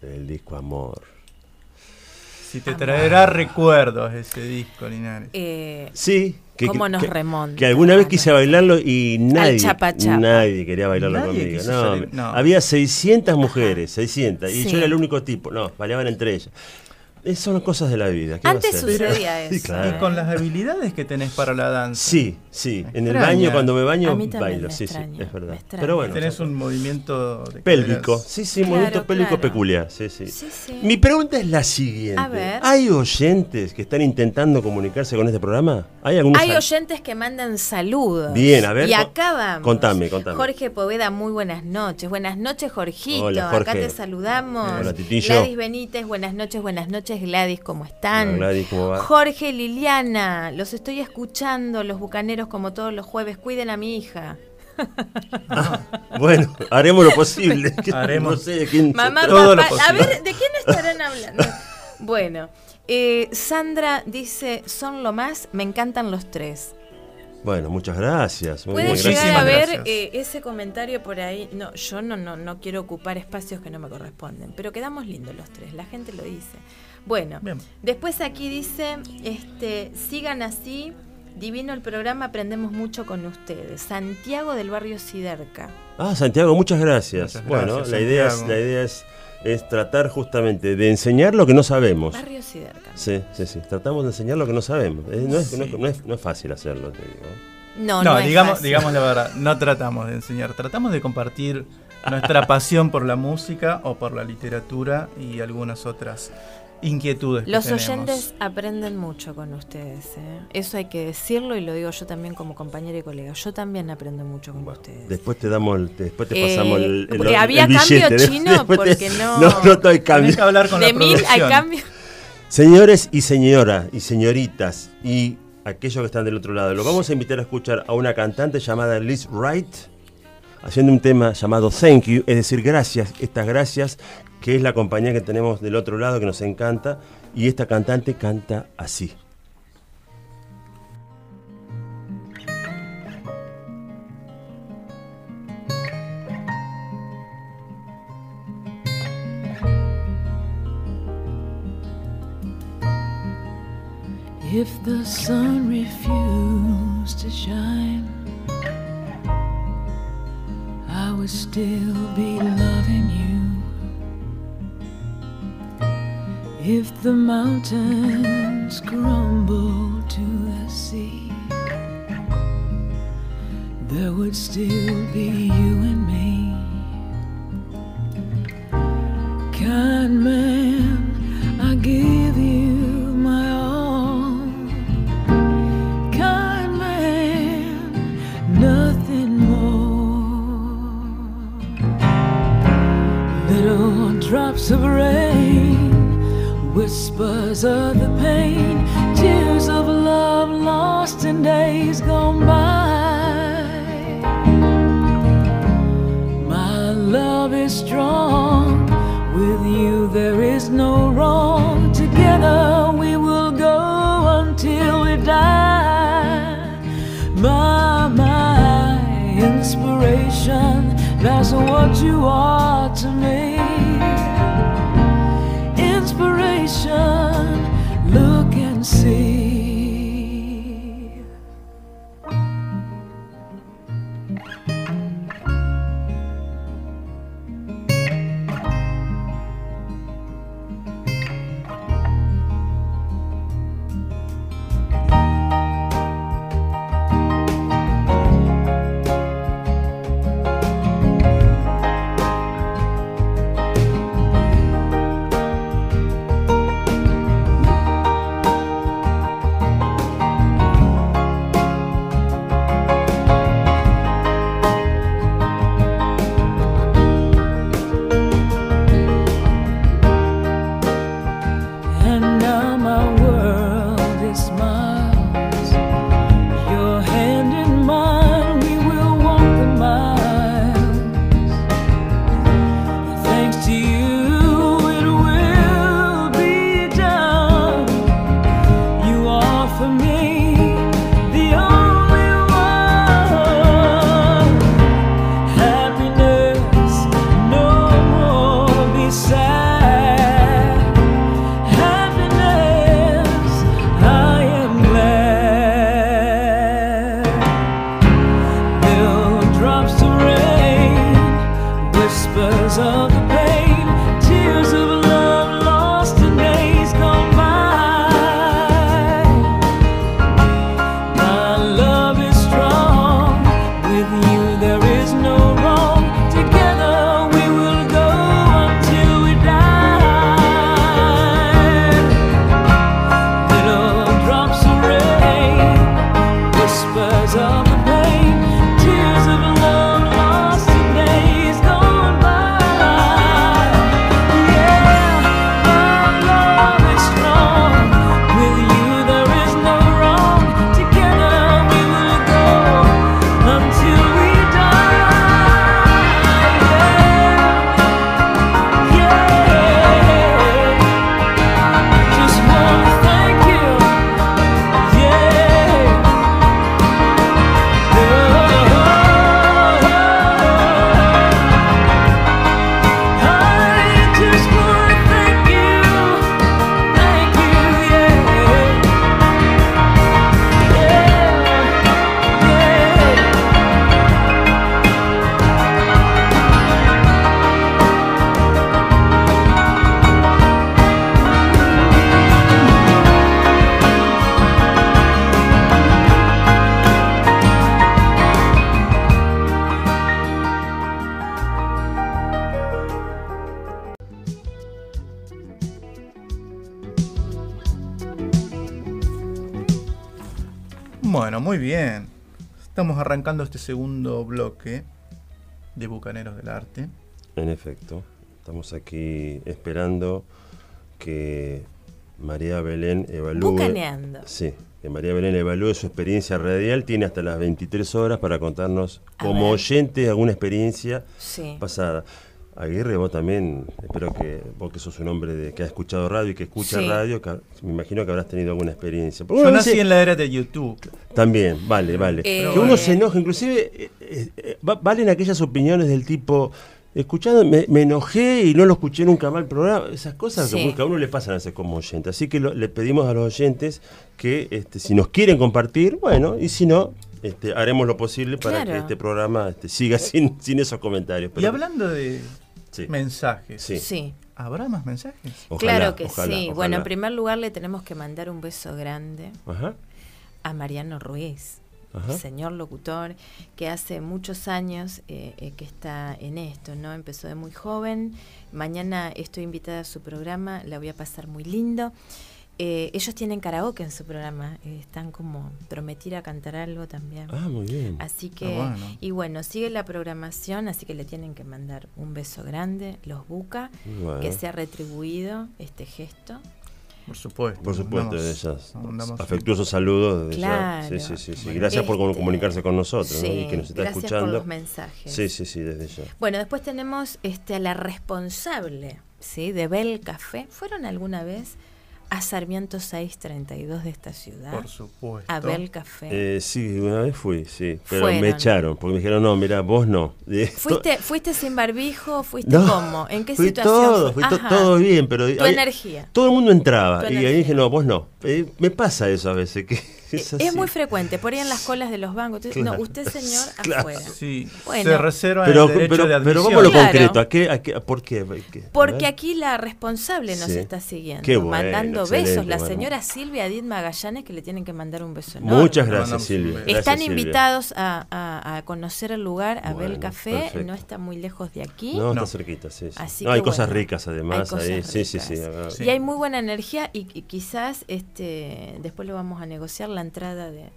el disco Amor. Si te traerá recuerdos ese disco, Linares. Eh, Sí, que, ¿Cómo que- nos que- remonta? que alguna vez quise bailarlo y nadie, chapa chapa. nadie quería bailarlo Nadie conmigo. No, no. Había 600 mujeres, 600, y Sí. yo era el único tipo. No, bailaban entre ellas. Son cosas de la vida. ¿qué va a Antes sucedía Sí, eso, claro. Y con las habilidades que tenés para la danza. Sí, sí. En el baño, cuando me baño, A mí bailo. me Sí, sí, es verdad. Pero bueno, Tenés un movimiento de pélvico. caderas. Sí, sí, Claro, movimiento pélvico claro. peculiar. Sí, sí. Sí, sí. Mi pregunta es la siguiente. A ver. ¿Hay oyentes que están intentando comunicarse con este programa? ¿Hay algunos? Hay oyentes que mandan saludos. Bien, a ver, Y acá vamos. contame, contame. Jorge Poveda, muy buenas noches. Buenas noches, Jorgito. Hola, Acá Jorge. te saludamos. Hola, Titillo. Gladys Benítez, buenas noches, buenas noches, Gladys, ¿cómo están? Hola, Gladys, ¿cómo va? Jorge Liliana, los estoy escuchando, los bucaneros, como todos los jueves. Cuiden a mi hija. Bueno, haremos lo posible. Haremos. No sé de quién se Mamá. Todo lo a ver, ¿de quién estarán hablando? bueno, eh, Sandra dice, son lo más, me encantan los tres. Bueno, muchas gracias. Muy Pueden bien, llegar gracias. a ver eh, ese comentario por ahí. No, yo no, no, no quiero ocupar espacios que no me corresponden, pero quedamos lindos los tres, la gente lo dice. Bueno, Bien. después aquí dice, este, sigan así, divino el programa, aprendemos mucho con ustedes. Santiago del barrio Siderca. Ah, Santiago, muchas gracias. Muchas bueno, gracias, la idea, es, la idea es, es tratar justamente de enseñar lo que no sabemos. Barrio Siderca. Sí, sí, sí. Tratamos de enseñar lo que no sabemos. Eh, no, es, Sí. no es- no es- no es fácil hacerlo, te digo. No, No, no, es digamos, fácil. digamos la verdad, no tratamos de enseñar, tratamos de compartir nuestra pasión por la música o por la literatura y algunas otras inquietudes. que Los tenemos. oyentes aprenden mucho con ustedes. ¿eh? Eso hay que decirlo y lo digo yo también como compañera y colega. Yo también aprendo mucho con ustedes. Después te damos, el- después te Eh, pasamos el, el, porque el había billete. cambio chino, Después te- porque no- No, no hay cambio. que hablar con de la mil hay cambio. Señores y señoras y señoritas y aquellos que están del otro lado, los vamos a invitar a escuchar a una cantante llamada Liz Wright haciendo un tema llamado Thank You, es decir, gracias, estas gracias, que es la compañía que tenemos del otro lado que nos encanta y esta cantante canta así. If the sun refused to shine, I would still be loving you. If the mountains crumble to the sea, there would still be you and me. Kind man, I give you my all. Kind man, nothing more. Little drops of rain, whispers of the pain, tears of love lost in days gone by. My love is strong. With you, there is no wrong. Together, we will go until we die. My, my inspiration. That's what you are to me. Arrancando este segundo bloque de Bucaneros del Arte. En efecto, estamos aquí esperando que María Belén evalúe. Bucaneando. Sí, que María Belén evalúe su experiencia radial. Tiene hasta las 23 horas para contarnos, A como ver. oyente, alguna experiencia Sí. pasada. Aguirre, vos también, espero que vos que sos un hombre de, que ha escuchado radio y que escucha Sí. radio, que me imagino que habrás tenido alguna experiencia. Porque Yo nací en la era de YouTube. También, vale, vale. Eh, que uno se enoja, inclusive eh, eh, eh, va- valen aquellas opiniones del tipo, escuchando, me, me enojé y no lo escuché nunca más el programa, esas cosas Sí. que a uno le pasan a ser como oyente. Así que lo- le pedimos a los oyentes que este, si nos quieren compartir, bueno, y si no, este, haremos lo posible para Claro. que este programa este, siga sin, sin esos comentarios. Y hablando de Sí. mensajes, Sí. Sí. ¿habrá más mensajes? Ojalá, claro que ojalá, sí. ojalá. Bueno, en primer lugar le tenemos que mandar un beso grande Ajá, a Mariano Ruiz, Ajá. señor locutor, que hace muchos años eh, eh, que está en esto, ¿no? Empezó de muy joven. Mañana estoy invitada a su programa, la voy a pasar muy lindo. Eh, ellos tienen karaoke en su programa, eh, están como prometir a cantar algo también. Ah, muy bien. Así que, Ah, bueno. y bueno, sigue la programación, así que le tienen que mandar un beso grande, los busca, Bueno. que sea retribuido este gesto. Por supuesto. Por supuesto, ya. mandamos- Afectuosos saludos desde Claro. ya. Sí, sí, sí, sí. Gracias por Este, comunicarse con nosotros y que nos está gracias escuchando. por los mensajes. Sí, sí, sí, desde ya. Bueno, después tenemos este, a la responsable ¿sí? de Bel Café. ¿Fueron alguna vez a Sarmiento 632 de esta ciudad? Por supuesto. A Bel Café. Eh, sí, una vez fui, sí. Pero Fueron. me echaron porque me dijeron, no, mira, vos no. ¿Fuiste, ¿Fuiste sin barbijo? ¿Fuiste No, cómo? ¿En qué fui situación? Todo, fui to- todo bien, pero Tu había- energía. todo el mundo entraba Tu y ahí dije, no, vos no. Eh, me pasa eso a veces, que es así. Es muy frecuente, por ahí en las colas de los bancos. Claro. No, usted señor Claro. afuera. Sí, Bueno. se reserva Pero, el derecho pero, de pero admisión. vamos a lo Claro. concreto, ¿a qué, a qué- ¿por qué? ¿Qué? A Porque ver. aquí la responsable nos Sí. está siguiendo, Qué bueno, mandando besos. La bueno. señora Silvia Edith Magallanes que le tienen que mandar un beso enorme. Muchas gracias, Silvia. Gracias, Están Silvia. invitados a, a- a conocer el lugar, a ver el café, perfecto. no está muy lejos de aquí. No, No. está cerquita, sí. sí. Así No, hay cosas ricas además hay ahí. cosas Sí, sí, sí. Y hay muy buena energía y, y quizás este después lo vamos a negociar la entrada de,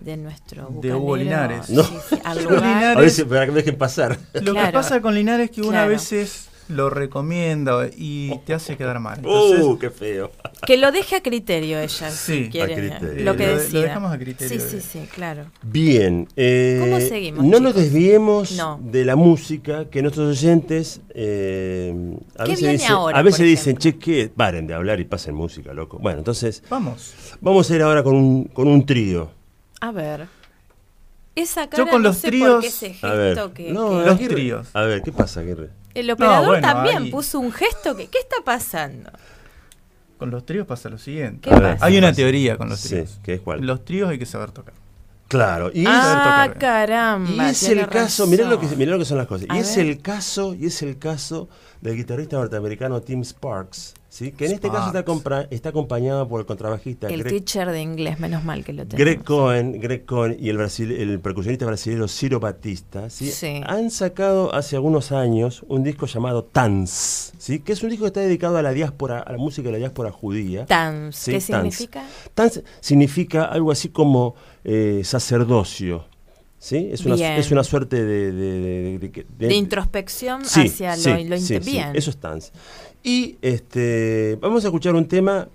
de nuestro De Hugo Linares. No. sí. Linares. A ver si para que me dejen pasar. Lo Claro. que pasa con Linares es que una Claro. veces lo recomienda y te hace quedar mal. Entonces, Uh, qué feo. Que lo deje a criterio ella, Sí, si quiere, a criterio. lo que Eh, lo- decida. dejamos a criterio Sí, sí, de- sí, claro. Bien. eh, ¿Cómo seguimos, No nos desviemos No. de la música, que nuestros oyentes eh, a ¿Qué veces, viene dicen, ahora, a veces por dicen, che, que paren de hablar y pasen música, loco. Bueno, entonces vamos. vamos a ir ahora con un, con un trío. A ver. Esa cara con no los sé tríos- por qué ese gesto A ver. que, No, que- Los tríos. A ver, ¿qué pasa, Aguirre? El operador bueno, también ahí- puso un gesto que ¿qué está pasando? Con los tríos pasa lo siguiente. Hay una teoría con los Sí, tríos. ¿qué es cuál? Los tríos hay que saber tocar. Claro, y ah, tocar. caramba. Y es el caso, mirá lo, que, mirá lo que son las cosas. A Y es el caso, y es el caso del guitarrista norteamericano Tim Sparks, ¿sí? que en este caso está, compra- está acompañado por el contrabajista El Greg, teacher de inglés, menos mal que lo tenemos. Greg Cohen, Greg Cohen y el, brasil- el percusionista brasileño Ciro Batista, ¿sí? Sí. han sacado hace algunos años un disco llamado Tanz, ¿sí? que es un disco que está dedicado a la diáspora, a la música de la diáspora judía. Tanz, Sí, ¿qué tanz. significa? Tanz significa algo así como eh, sacerdocio. ¿Sí? Es una, es una suerte de, de, de- de- de- De introspección Sí, hacia sí, lo, lo sí, inte- sí, bien. eso es Tanz. Y este, vamos a escuchar un tema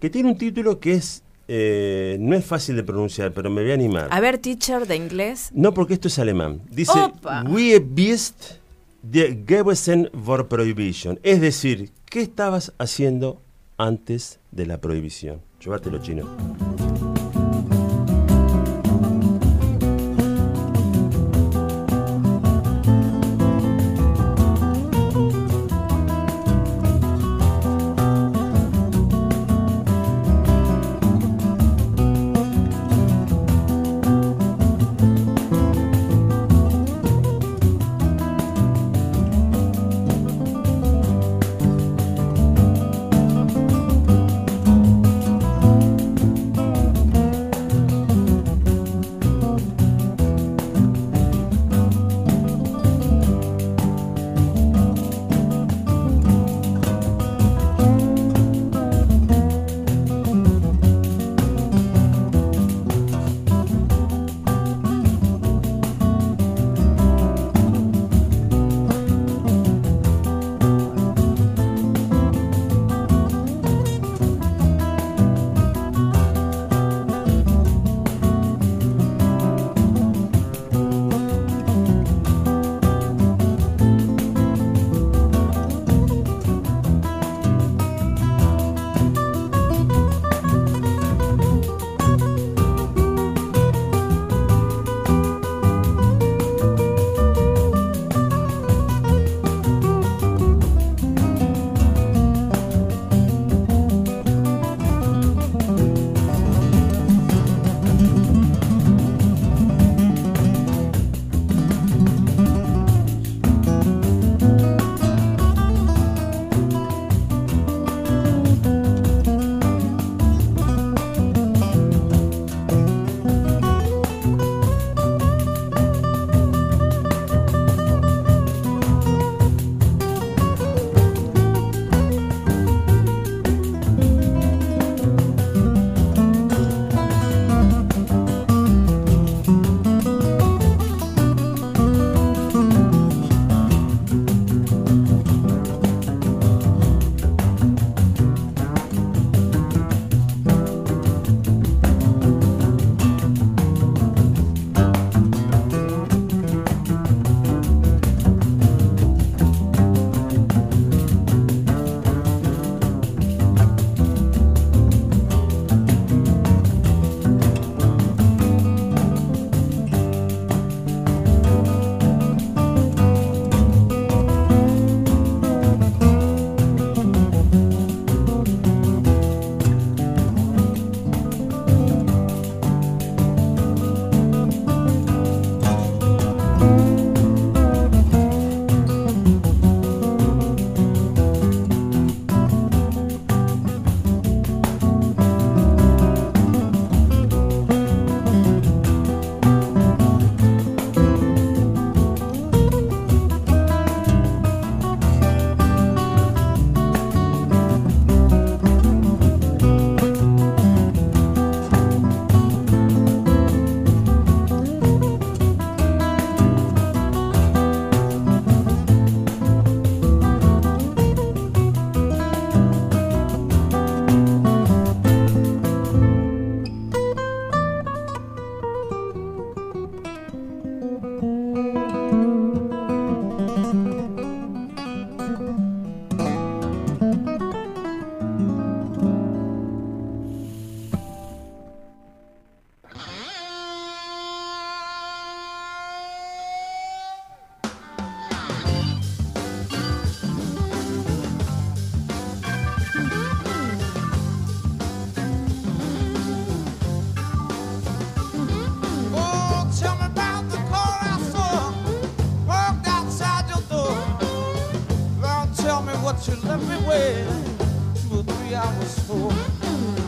que tiene un título que es eh, no es fácil de pronunciar, pero me voy a animar. A ver, teacher de inglés. No, porque esto es alemán. Dice, Opa. We bist die Gewesen vor Prohibition. Es decir, ¿qué estabas haciendo antes de la prohibición? Llévatelo, chino. But you left me waiting two or three hours for.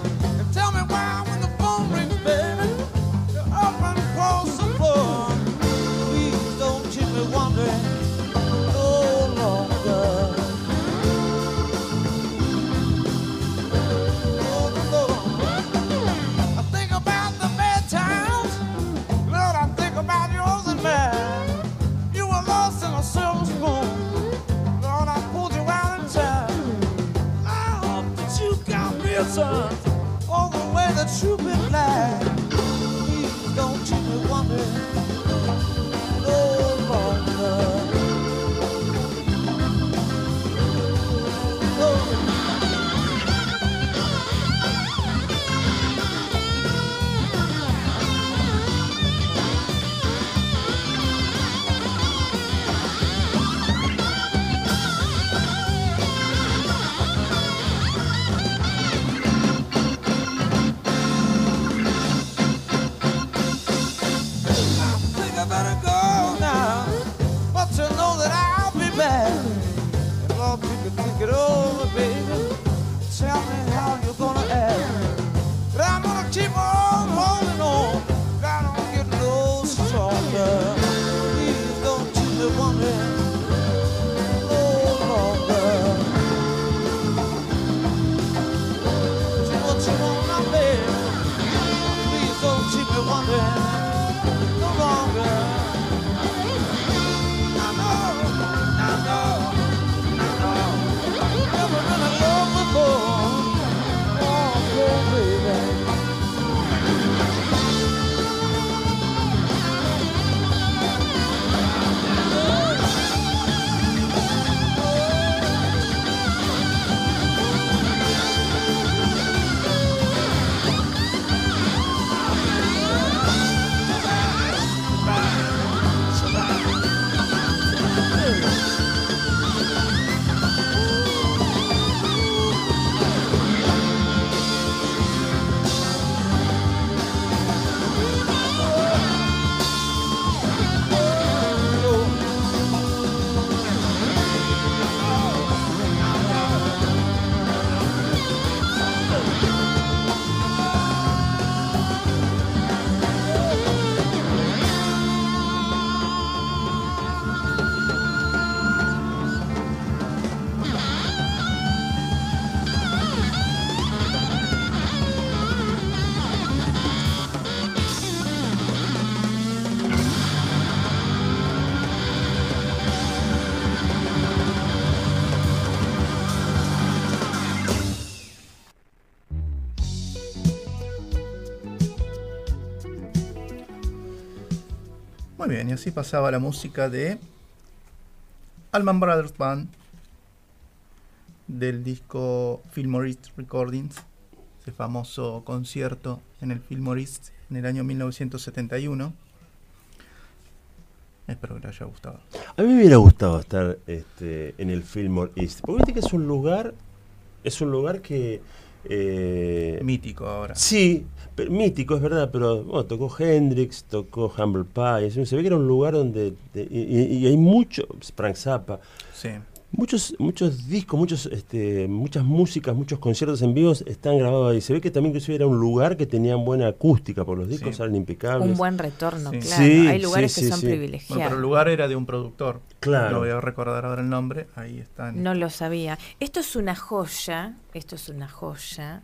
Y así pasaba la música de Alman Brothers Band del disco Fillmore Recordings, ese famoso concierto en el Fillmore East en el año 1971. Espero que les haya gustado. A mí me hubiera gustado estar este, en el Fillmore East. Porque viste que es un lugar, es un lugar que... eh, Mítico ahora. Sí, pero- mítico, es verdad, pero bueno, tocó Hendrix, tocó Humble Pie, se ve que era un lugar donde... de- y, y- y hay mucho, Frank Zappa, Sí. Muchos muchos discos, muchos este, muchas músicas, muchos conciertos en vivo están grabados ahí. Se ve que también inclusive era un lugar que tenían buena acústica, por los discos Sí. salen impecables. Un buen retorno, Sí. claro. Sí, Hay lugares sí, que son sí. privilegiados. Bueno, pero el lugar era de un productor. Claro. No voy a recordar ahora el nombre. Ahí están. No lo sabía. Esto es una joya, esto es una joya,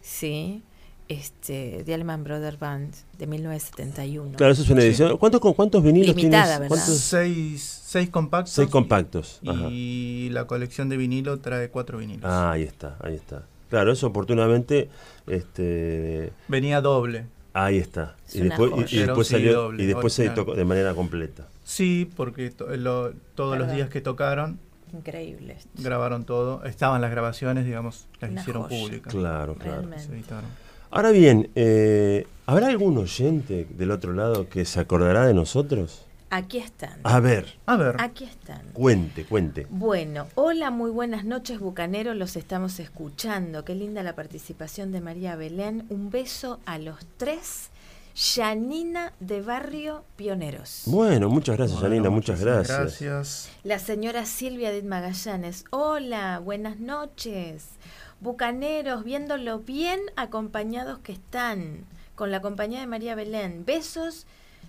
sí, este, de Allman Brothers Band de 1971. Claro, eso es una Sí. edición. ¿Cuántos, con- cuántos vinilos Limitada, tienes? ¿verdad? ¿Cuántos? Seis, seis compactos. Seis compactos. Ajá. Y la colección de vinilo trae cuatro vinilos. Ah, ahí está, ahí está. Claro, eso oportunamente, este, Venía doble. ahí está. Es Y después, y- después salió, doble, y después se tocó de manera completa. Sí, porque to- lo- todos los días que tocaron Increíble. esto. grabaron todo. Estaban las grabaciones, digamos, las Una hicieron joya. públicas. Claro, claro. Realmente. Se editaron. Ahora bien, eh, ¿habrá algún oyente del otro lado que se acordará de nosotros? Aquí están. A ver, A ver, Aquí están. cuente, cuente. Bueno, hola, muy buenas noches, Bucaneros, los estamos escuchando. Qué linda la participación de María Belén. Un beso a los tres Janina de Barrio Pioneros. Bueno, muchas gracias, Bueno, Janina, muchas muchísimas gracias. Gracias. La señora Silvia de Magallanes. Hola, buenas noches. Bucaneros, viéndolo bien acompañados que están, con la compañía de María Belén. Besos,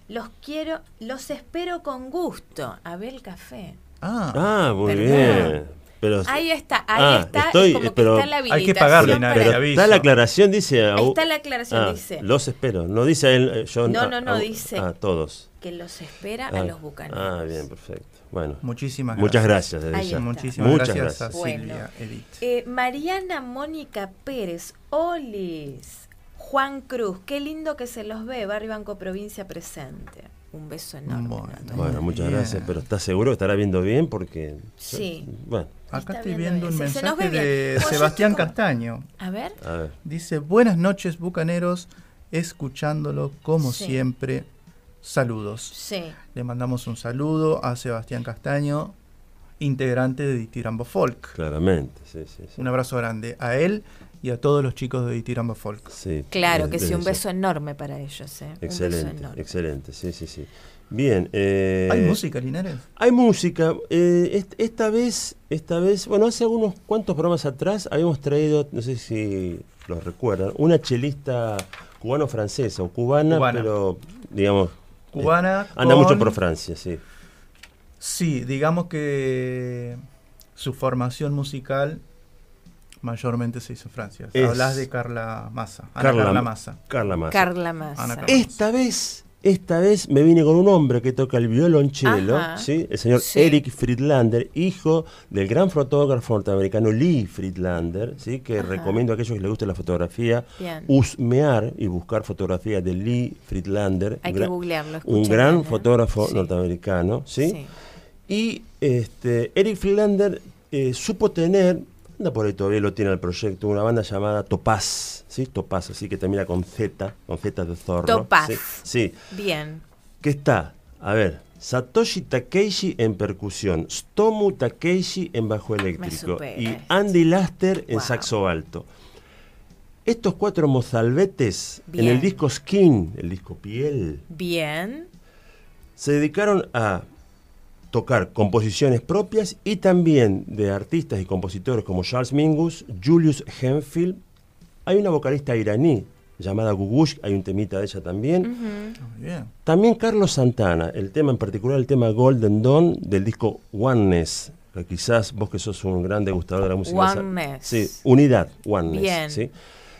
los quiero, los espero con gusto. Abel Café. Ah, Ah, muy Perdón. bien. Pero, Ahí está, ahí Ah, está, estoy- como que pero- está la Hay que pagarle, para- Nare, pero aviso. está la aclaración, dice. Ahí au- está la aclaración, Ah, dice Los espero. No dice él, eh, yo. No, no, no, au- dice. Ah, todos. que los espera Ah, a los bucaneros. Ah, bien, perfecto. Bueno, muchísimas gracias. muchas gracias. desde ya. Muchísimas Muchas gracias, gracias. a Bueno. Silvia Edith. Eh, Mariana Mónica Pérez, Olis, Juan Cruz, qué lindo que se los ve, Barrio Banco Provincia presente. Un beso enorme. Bueno. Bueno, muchas Bien. gracias. Pero ¿estás seguro que estará viendo bien? Porque. Sí. Bueno, Acá estoy viendo un. Se- mensaje bien. de Bueno, Sebastián estoy Castaño. A ver, a ver. Dice, buenas noches, bucaneros, escuchándolo como Sí. siempre. Saludos. sí. Le mandamos un saludo a Sebastián Castaño, integrante de Ditirambo Folk. Claramente, sí, sí. sí. Un abrazo grande a él y a todos los chicos de Ditirambo Folk. Sí, Claro que sí, un beso enorme para ellos. ¿eh? Un beso Excelente, enorme. excelente, sí, sí, sí. Bien. eh, ¿Hay música, Linares? Hay música. eh, est- esta vez, esta vez, bueno, hace unos cuantos programas atrás habíamos traído, no sé si los recuerdan, una chelista cubano-francesa o cubana, Cubana. pero digamos. Cubana. eh, anda con- mucho por Francia, sí. Sí, digamos que su formación musical mayormente se hizo en Francia. Es- Hablas de Carla Massa. Ana Carla, Massa. Carla Massa. Carla Massa. Carla. Esta vez, esta vez me vine con un hombre que toca el violonchelo. ¿sí? el señor Sí. Eric Friedlander, hijo del gran fotógrafo norteamericano Lee Friedlander, ¿sí? que Ajá. recomiendo a aquellos que les guste la fotografía, Bien. husmear y buscar fotografías de Lee Friedlander, Hay que googlearlo. un gran fotógrafo Sí. norteamericano, ¿sí? Sí. Y este, Eric Friedlander eh, supo tener, anda por ahí todavía lo tiene el proyecto, una banda llamada Topaz, ¿sí? Topaz, así que termina con Z, con Z de zorro. Topaz. ¿sí? Sí, Bien. que está, a ver, Satoshi Takeishi en percusión, Stomu Takeishi en bajo eléctrico y. Andy Laster en Wow. saxo alto. Estos cuatro mozalbetes en el disco Skin, el disco Piel, Bien. se dedicaron a tocar composiciones propias y también de artistas y compositores como Charles Mingus, Julius Henfield. Hay una vocalista iraní llamada Gugush, hay un temita de ella también. Bien. También Carlos Santana, el tema en particular, el tema Golden Dawn del disco Oneness, que quizás vos que sos un gran degustador de la música. Oneness. Sí, unidad, Oneness. Bien. ¿sí?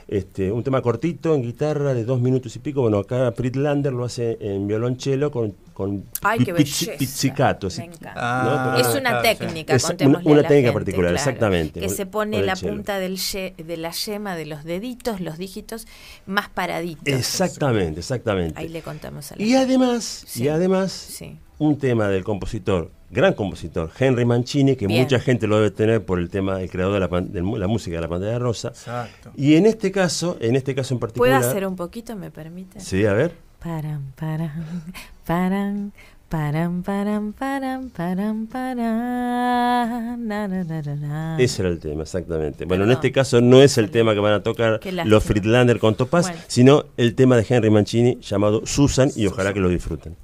Este, un tema cortito en guitarra de dos minutos y pico. Bueno, acá Friedlander lo hace en violonchelo con, con Ay, pi- qué pizzi- belleza. pizzicato. así. Me encanta. Ah, es una técnica, Es contémosle una- una a la técnica gente, particular, claro, exactamente, Que se pone la punta del ye- de la yema de los deditos, los dígitos, más paraditos. Exactamente, exactamente. Ahí le contamos a la Y además, Sí. y además Sí. un tema del compositor, gran compositor, Henry Mancini, que Bien. mucha gente lo debe tener por el tema del creador de la, mu- la música de la pantalla rosa. Exacto. Y en este caso, en este caso en ¿Puedo particular. hacer un poquito, me permite? Sí, a ver. Paran, paran, paran, paran, paran, paran, paran, paran, na, na, na, na, na. Ese era el tema, exactamente. Bueno, en este caso no es el tema que van a tocar los Friedlander con Topaz, Bueno. sino el tema de Henry Mancini llamado Susan, y ojalá que lo disfruten.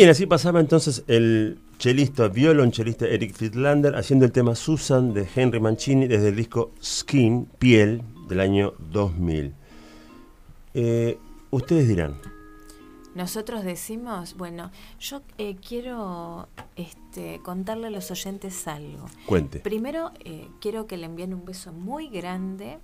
Bien, así pasaba entonces el chelista, violonchelista Eric Friedlander haciendo el tema Susan de Henry Mancini desde el disco Skin, Piel, del año 2000. Eh, ustedes dirán, Nosotros decimos, bueno, yo eh, quiero este, contarle a los oyentes algo. cuente. Primero, eh, quiero que le envíen un beso muy grande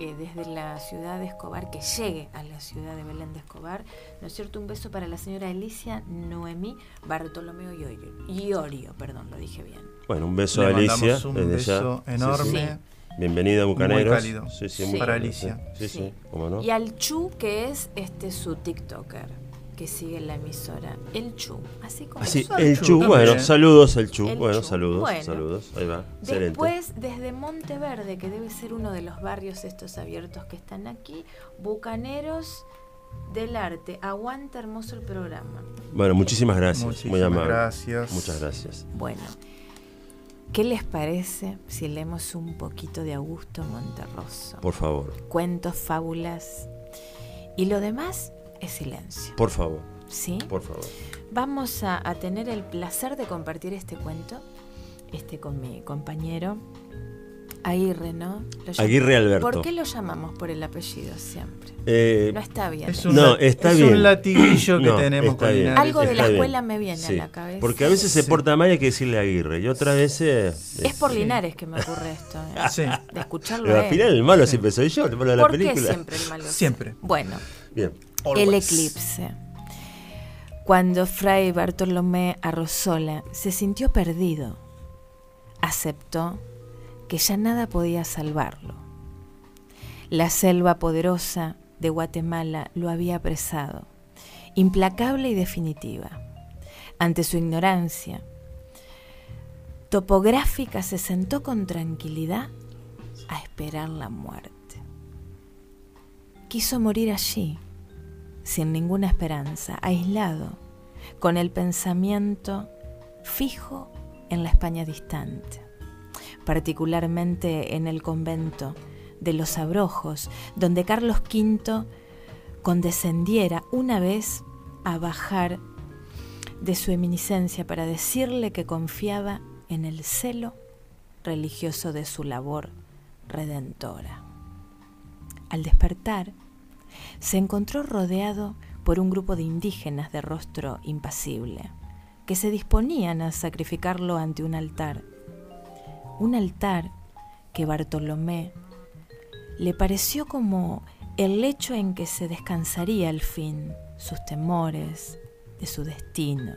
eh, desde la ciudad de Escobar, que llegue a la ciudad de Belén de Escobar. ¿No es cierto? Un beso para la señora Alicia Noemí Bartolomeo Iorio. Iorio, perdón, lo dije bien. Bueno, un beso Le a Alicia. mandamos un desde beso enorme. sí. Bienvenida a Bucaneros. cálido. Sí, sí, Sí. muy Para cálido, Alicia. Sí, sí, Sí. cómo no. Y al Chu, que es este su TikToker, que sigue la emisora. El Chu, así como Así, el Chu bueno, saludos al Chu. El bueno, Chu. saludos, Bueno. saludos. Ahí va. Excelente. Después, desde Monteverde, que debe ser uno de los barrios estos abiertos que están aquí, Bucaneros del Arte. Aguanta hermoso el programa. Bueno, muchísimas gracias. Muchísimas muy amable. gracias. Muchas gracias. Bueno, ¿qué les parece si leemos un poquito de Augusto Monterroso? Por favor, Cuentos, fábulas. Y lo demás es silencio. por favor, ¿Sí? por favor. Vamos a, a tener el placer de compartir este cuento este con mi compañero Aguirre, ¿no? Aguirre Alberto. ¿Por qué lo llamamos por el apellido siempre? Eh, No está bien. Es un, No, está es bien. un latiguillo que No, tenemos con. Algo de la bien. escuela me viene sí, a la cabeza. Porque a veces se porta mal y hay que decirle Aguirre. Y otras veces. Es por Sí. Linares que me ocurre esto. ¿eh? Sí. De escucharlo Pero al final el malo siempre soy yo, el malo de la ¿Por qué película. siempre el malo? Siempre. Bueno, Bien. el eclipse. Cuando Fray Bartolomé Arrosola se sintió perdido, aceptó que ya nada podía salvarlo. La selva poderosa de Guatemala lo había apresado, implacable y definitiva. Ante su ignorancia topográfica se sentó con tranquilidad a esperar la muerte. Quiso morir allí, sin ninguna esperanza, aislado, con el pensamiento fijo en la España distante, particularmente en el convento de los Abrojos, donde Carlos V condescendiera una vez a bajar de su eminiscencia para decirle que confiaba en el celo religioso de su labor redentora. Al despertar, se encontró rodeado por un grupo de indígenas de rostro impasible, que se disponían a sacrificarlo ante un altar. Un altar que Bartolomé le pareció como el lecho en que se descansaría al fin sus temores, de su destino,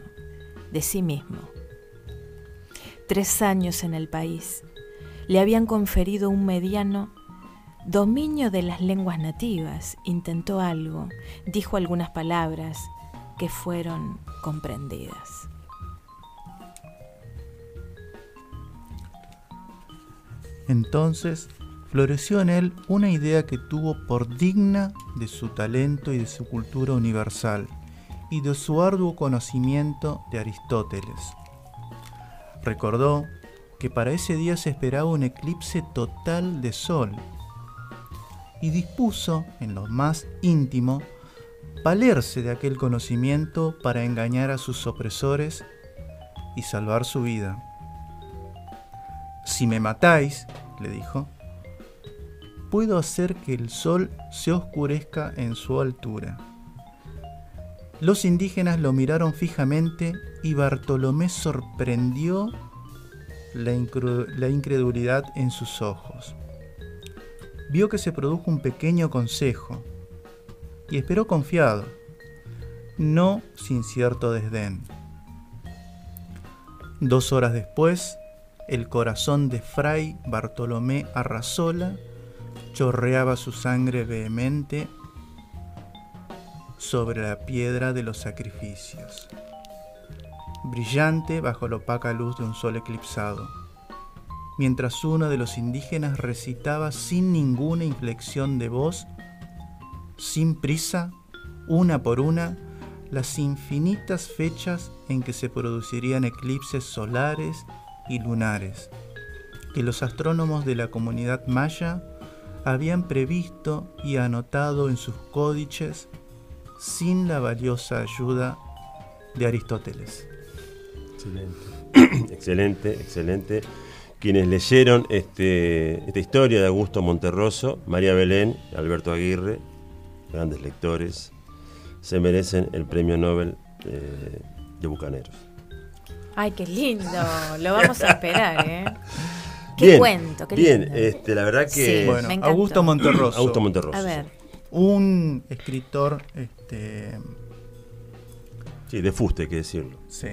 de sí mismo. Tres años en el país le habían conferido un mediano dominio de las lenguas nativas, intentó algo, dijo algunas palabras que fueron comprendidas. Entonces floreció en él una idea que tuvo por digna de su talento y de su cultura universal y de su arduo conocimiento de Aristóteles. Recordó que para ese día se esperaba un eclipse total de sol y dispuso, en lo más íntimo, valerse de aquel conocimiento para engañar a sus opresores y salvar su vida. Si me matáis, le dijo, puedo hacer que el sol se oscurezca en su altura. Los indígenas lo miraron fijamente y Bartolomé sorprendió la, incredulidad en sus ojos. Vio que se produjo un pequeño consejo y esperó confiado, no sin cierto desdén. Dos horas después, el corazón de Fray Bartolomé Arrasola chorreaba su sangre vehemente sobre la piedra de los sacrificios, brillante bajo la opaca luz de un sol eclipsado, mientras uno de los indígenas recitaba sin ninguna inflexión de voz, sin prisa, una por una, las infinitas fechas en que se producirían eclipses solares y lunares, que los astrónomos de la comunidad maya habían previsto y anotado en sus códices sin la valiosa ayuda de Aristóteles. Excelente. excelente, excelente. Quienes leyeron este, esta historia de Augusto Monterroso, María Belén, Alberto Aguirre, grandes lectores, se merecen el premio Nobel eh, de Bucaneros. Ay, qué lindo. Lo vamos a esperar, ¿eh? Qué Bien, cuento, qué Bien, lindo. este, la verdad que. Sí. Bueno, me. Augusto Monterroso. Augusto Monterroso. A ver, Un escritor, este, Sí, de fuste, hay que decirlo. sí,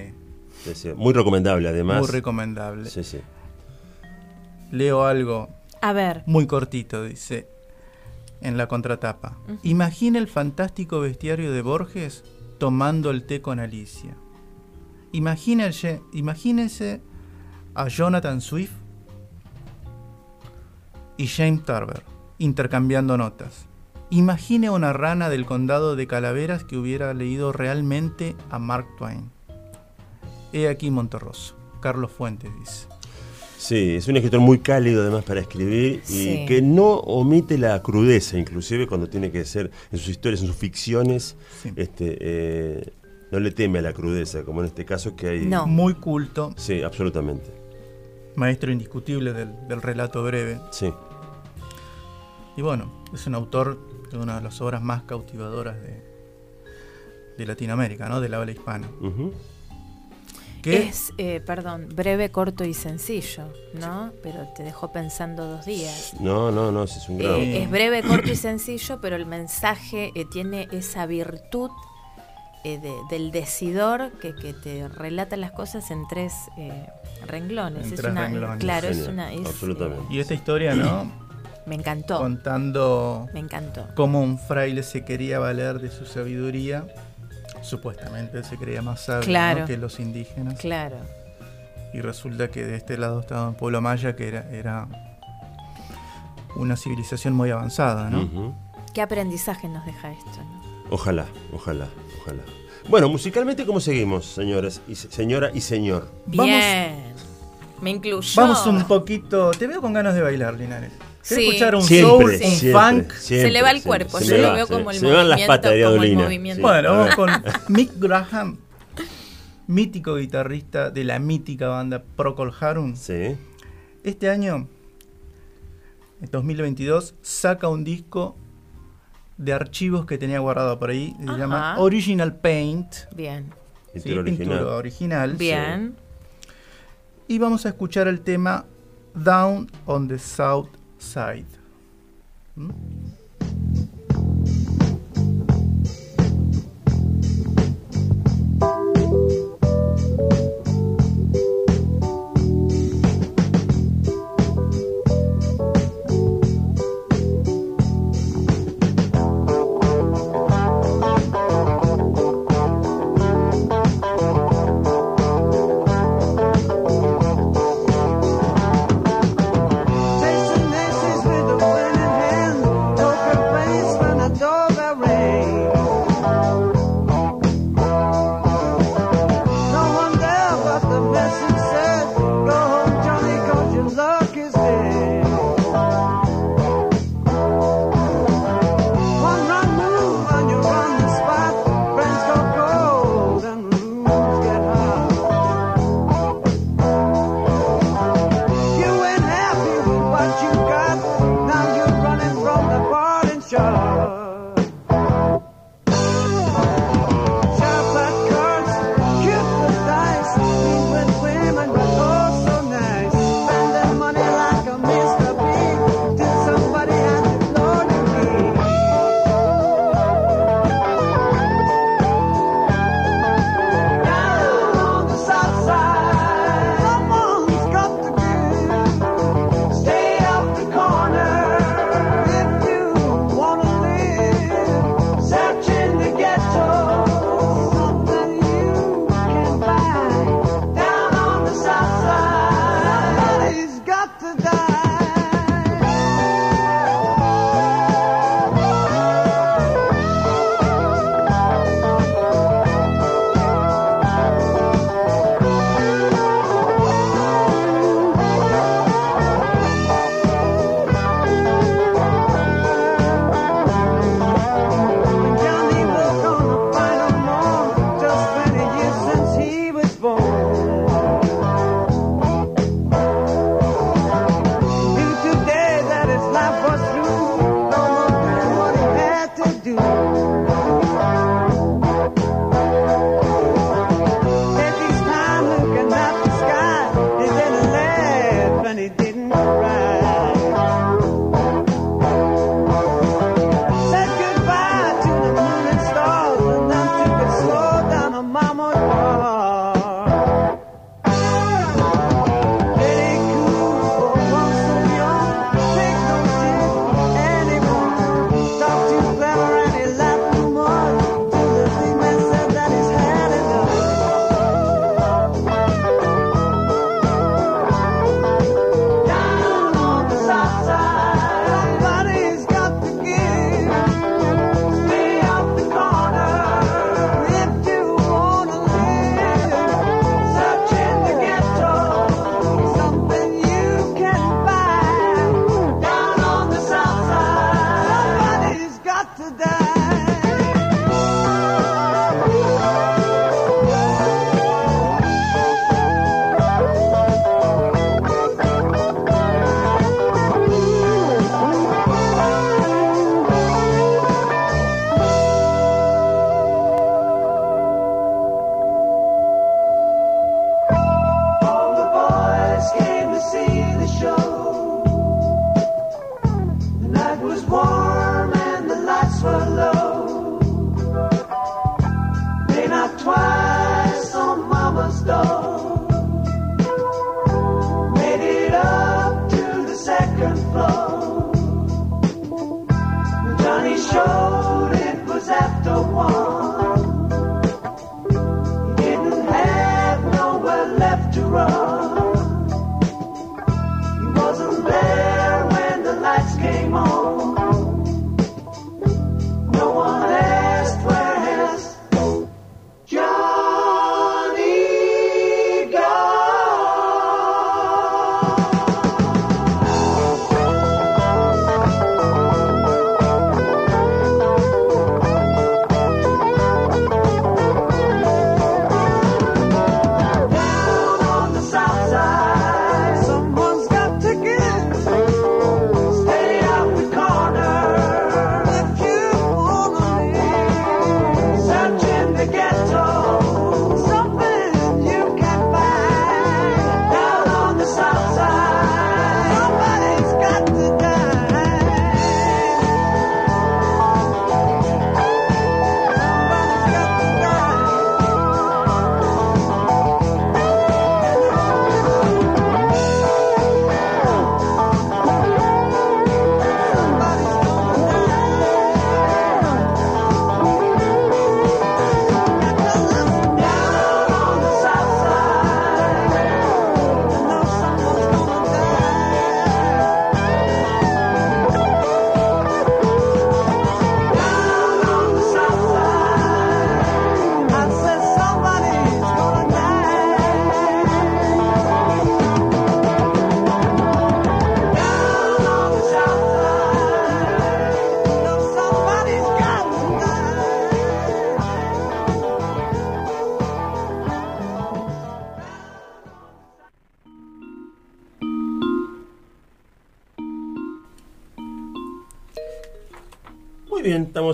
Muy recomendable, además. muy recomendable. Sí, sí. Leo algo a ver. muy cortito, dice en la contratapa. Imagina el fantástico bestiario de Borges tomando el té con Alicia. Imagínese, imagínese a Jonathan Swift y James Tarver intercambiando notas. Imagine una rana del condado de Calaveras que hubiera leído realmente a Mark Twain. He aquí Monterroso. Carlos Fuentes dice. Sí, es un escritor muy cálido además para escribir y Sí. que no omite la crudeza, inclusive cuando tiene que ser en sus historias, en sus ficciones, Sí. este, eh, no le teme a la crudeza, como en este caso que hay. No. Muy culto, Sí, absolutamente. maestro indiscutible del, del relato breve. Sí. Y bueno, es un autor de una de las obras más cautivadoras de, de Latinoamérica, ¿no? Del habla hispana. Es, eh, perdón, breve, corto y sencillo, ¿no? Pero te dejó pensando dos días. No, no, no, es un Eh, grado. es breve, corto y sencillo, pero el mensaje eh, tiene esa virtud eh, de- del decidor que, que te relata las cosas en tres eh, renglones. En es tres una, renglones. Claro, es una. es, absolutamente. y esta historia, ¿no? me encantó. Contando Me encantó. cómo un fraile se quería valer de su sabiduría. Supuestamente se creía más sabio que los indígenas. Claro. Y resulta que de este lado estaba un pueblo maya que era, era una civilización muy avanzada, ¿no? ¿Qué aprendizaje nos deja esto? no? Ojalá, ojalá, ojalá. Bueno, musicalmente, ¿cómo seguimos, señores y se- señora y señor? Vamos- Bien. Me incluyó. Vamos un poquito. Te veo con ganas de bailar, Linares. ¿Querés Sí. escuchar un Siempre, soul, un siempre, funk? siempre, se le va el siempre. cuerpo, Se yo lo va, veo se- como el se me van las movimiento, patas de como el Adolina. movimiento. Sí. Bueno, vamos con Mick Graham, mítico guitarrista de la mítica banda Procol Harum. Sí. Este año, en 2022, saca un disco de archivos que tenía guardado por ahí. Se Ajá. llama Original Paint. Bien. ¿sí? Pintura original. original. Bien. Y vamos a escuchar el tema Down on the South Side. ¿Mm?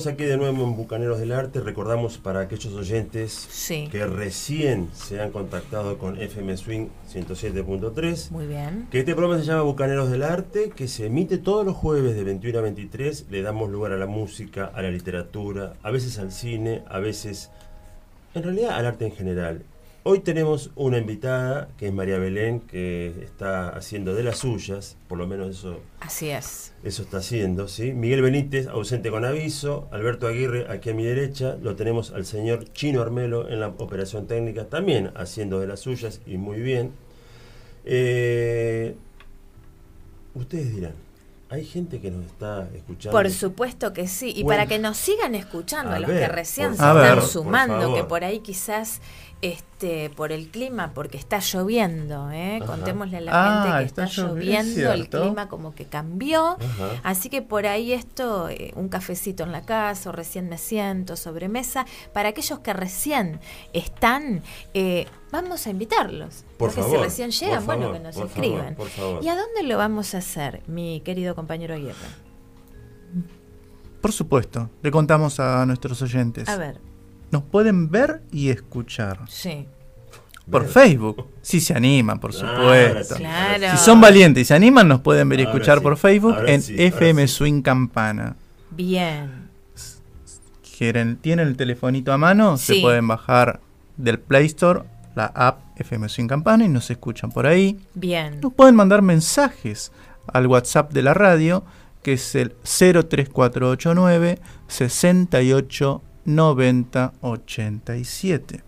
Estamos aquí de nuevo en Bucaneros del Arte. Recordamos para aquellos oyentes Sí. que recién se han contactado con FM Swing 107.3. Muy bien. Que este programa se llama Bucaneros del Arte, que se emite todos los jueves de 21 a 23. Le damos lugar a la música, a la literatura, a veces al cine, a veces, en realidad, al arte en general. Hoy tenemos una invitada, que es María Belén, que está haciendo de las suyas, por lo menos eso, Así es. eso está haciendo, ¿sí? Miguel Benítez, ausente con aviso. Alberto Aguirre, aquí a mi derecha. Lo tenemos al señor Chino Armelo en la operación técnica, también haciendo de las suyas y muy bien. Eh, ustedes dirán, hay gente que nos está escuchando. Por supuesto que sí. Y Bueno. para que nos sigan escuchando, a, A los que recién se están sumando, que por ahí quizás este por el clima, porque está lloviendo, ¿eh? Contémosle a la Ah, gente que está está, lloviendo, lloviendo, el clima como que cambió. Ajá. Así que por ahí esto, eh, un cafecito en la casa, o recién me siento, sobremesa, para aquellos que recién están, eh, vamos a invitarlos. Por porque favor, si recién por llegan, bueno, favor, que nos por escriban. favor, por favor. ¿Y a dónde lo vamos a hacer, mi querido compañero Aguirre? Por supuesto, le contamos a nuestros oyentes. A ver, Nos pueden ver y escuchar. sí. Por. Facebook, si se animan, por supuesto. Claro. Si son valientes y se animan, nos pueden ver y Ahora escuchar sí, por Facebook ahora en sí, FM sí. Swing Campana. Bien. Quieren, tienen el telefonito a mano, Sí. se pueden bajar del Play Store la app FM Swing Campana y nos escuchan por ahí. Bien. Nos pueden mandar mensajes al WhatsApp de la radio, que es el 03489 68 90 87.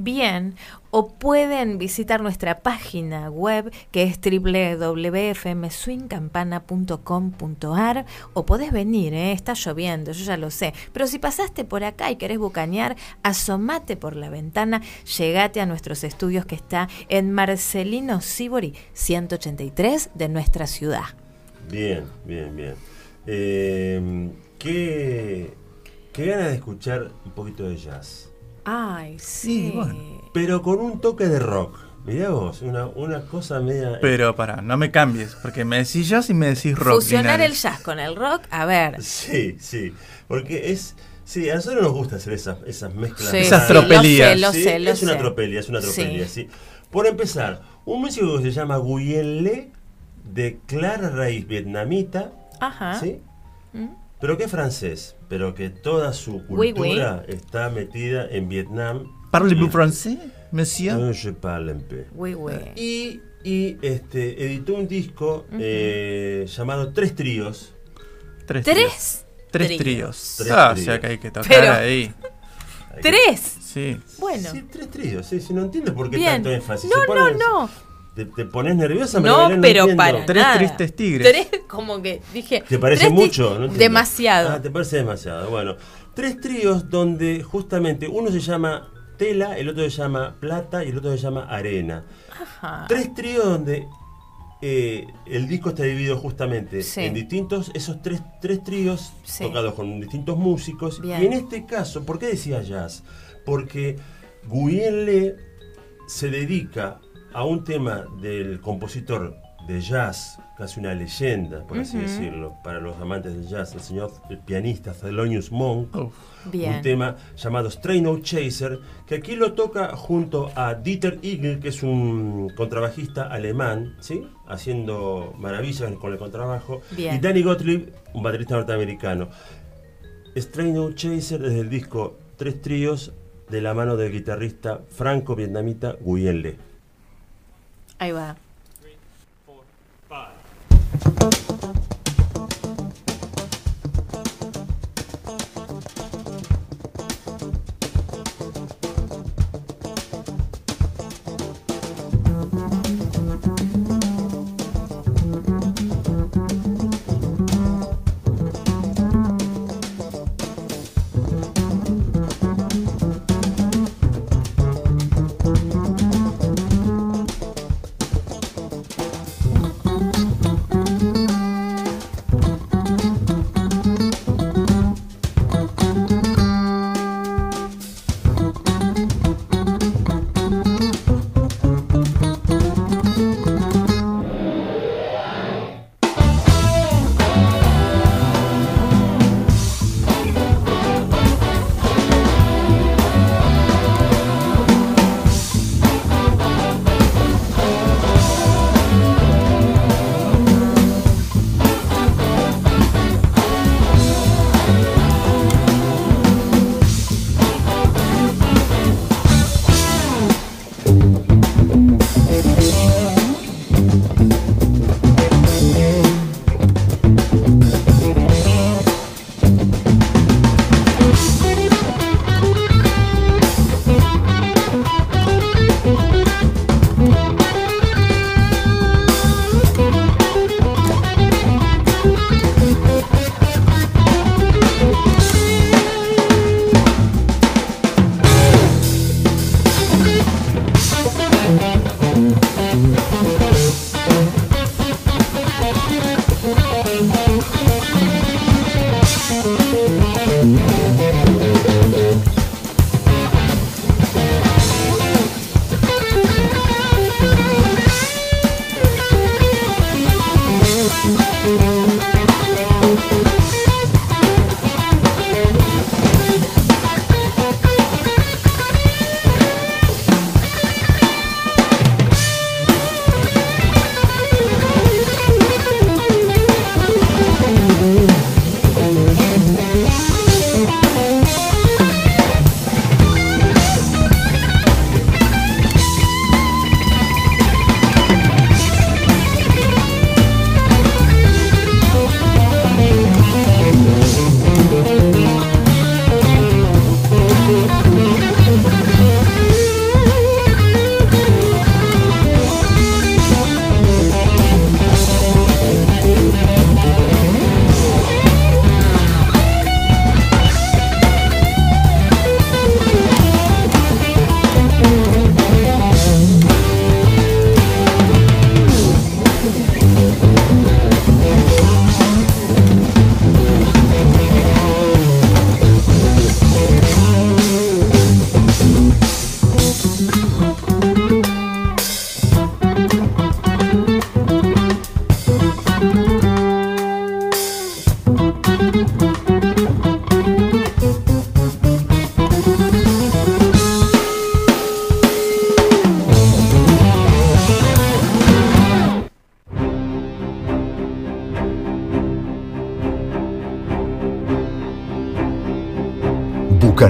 Bien. O pueden visitar nuestra página web que es www.fmswingcampana.com.ar o podés venir, ¿eh? está lloviendo, yo ya lo sé. Pero si pasaste por acá y querés bucanear, asomate por la ventana, llegate a nuestros estudios que está en Marcelino Sibori 183 de nuestra ciudad. Bien, bien, bien. Eh, ¿qué, qué ganas de escuchar un poquito de jazz? Ay, Sí, sí. bueno. Pero con un toque de rock. Mirá vos, una, una cosa media. Pero para, no me cambies, porque me decís jazz y me decís rock. Fusionar Linares. el jazz con el rock, a ver. Sí, sí. Porque es. Sí, a nosotros nos gusta hacer esas, esas mezclas. Sí, Esas tropelías. Lo sé, Sí, lo sé, lo es una sé. tropelía, es una tropelía, Sí. sí. Por empezar, un músico que se llama Guyen Le, de clara raíz vietnamita, Ajá. ¿sí? Mm. Pero que es francés, pero que toda su Oui, cultura está metida en Vietnam. ¿Parlez-vous français, monsieur? No, je parle un peu. Oui, oui. Y, y, este, editó un disco eh, llamado Tres Tríos. Tres. tríos. Tres. Tres tríos. tríos. Tres ah, o tríos. sea que hay que tocar Pero- ahí. Tres. Sí. Bueno. Sí, tres tríos, sí, sí, no entiendo por qué Bien. tanto énfasis. No, no, no. ¿Te, te pones nerviosa? No, Belén? pero entiendo. para Tres nada. tristes tigres. Tres, como que dije. ¿Te parece mucho? No demasiado. Ah, ¿te parece demasiado? Bueno, tres tríos donde justamente uno se llama Tela, el otro se llama Plata y el otro se llama Arena. Ajá. Tres tríos donde eh, el disco está dividido justamente Sí. en distintos, esos tres, tres tríos Sí. tocados con distintos músicos. Bien. Y en este caso, ¿por qué decía jazz? Porque Guyen se dedica a un tema del compositor de jazz, casi una leyenda, por así decirlo, para los amantes del jazz, el señor el pianista Thelonious Monk un tema llamado Stray No Chaser, que aquí lo toca junto a Dieter Igel, que es un contrabajista alemán, ¿sí? haciendo maravillas con el contrabajo, Bien. y Danny Gottlieb, un baterista norteamericano. Stray No Chaser desde el disco Tres Tríos, de la mano del guitarrista franco-vietnamita Nguyen Le. Ahí va.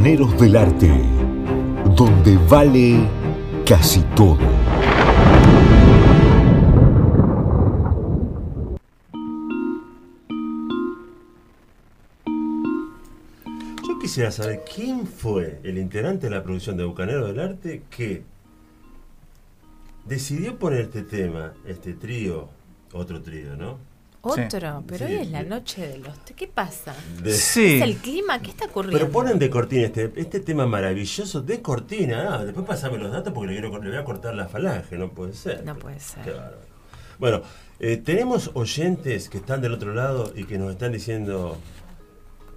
Bucaneros del Arte, donde vale casi todo. Yo quisiera saber quién fue el integrante de la producción de Bucanero del Arte que decidió poner este tema, este trío, otro trío, ¿no? Otro, pero hoy es la noche de los... ¿Qué pasa? De- Sí. ¿Es el clima? ¿Qué está ocurriendo? Pero ponen de cortina este, este tema maravilloso de cortina. Ah, después pasame los datos porque le, quiero, le voy a cortar la falange, no puede ser. No puede ser. Qué bárbaro. Bueno, eh, tenemos oyentes que están del otro lado y que nos están diciendo.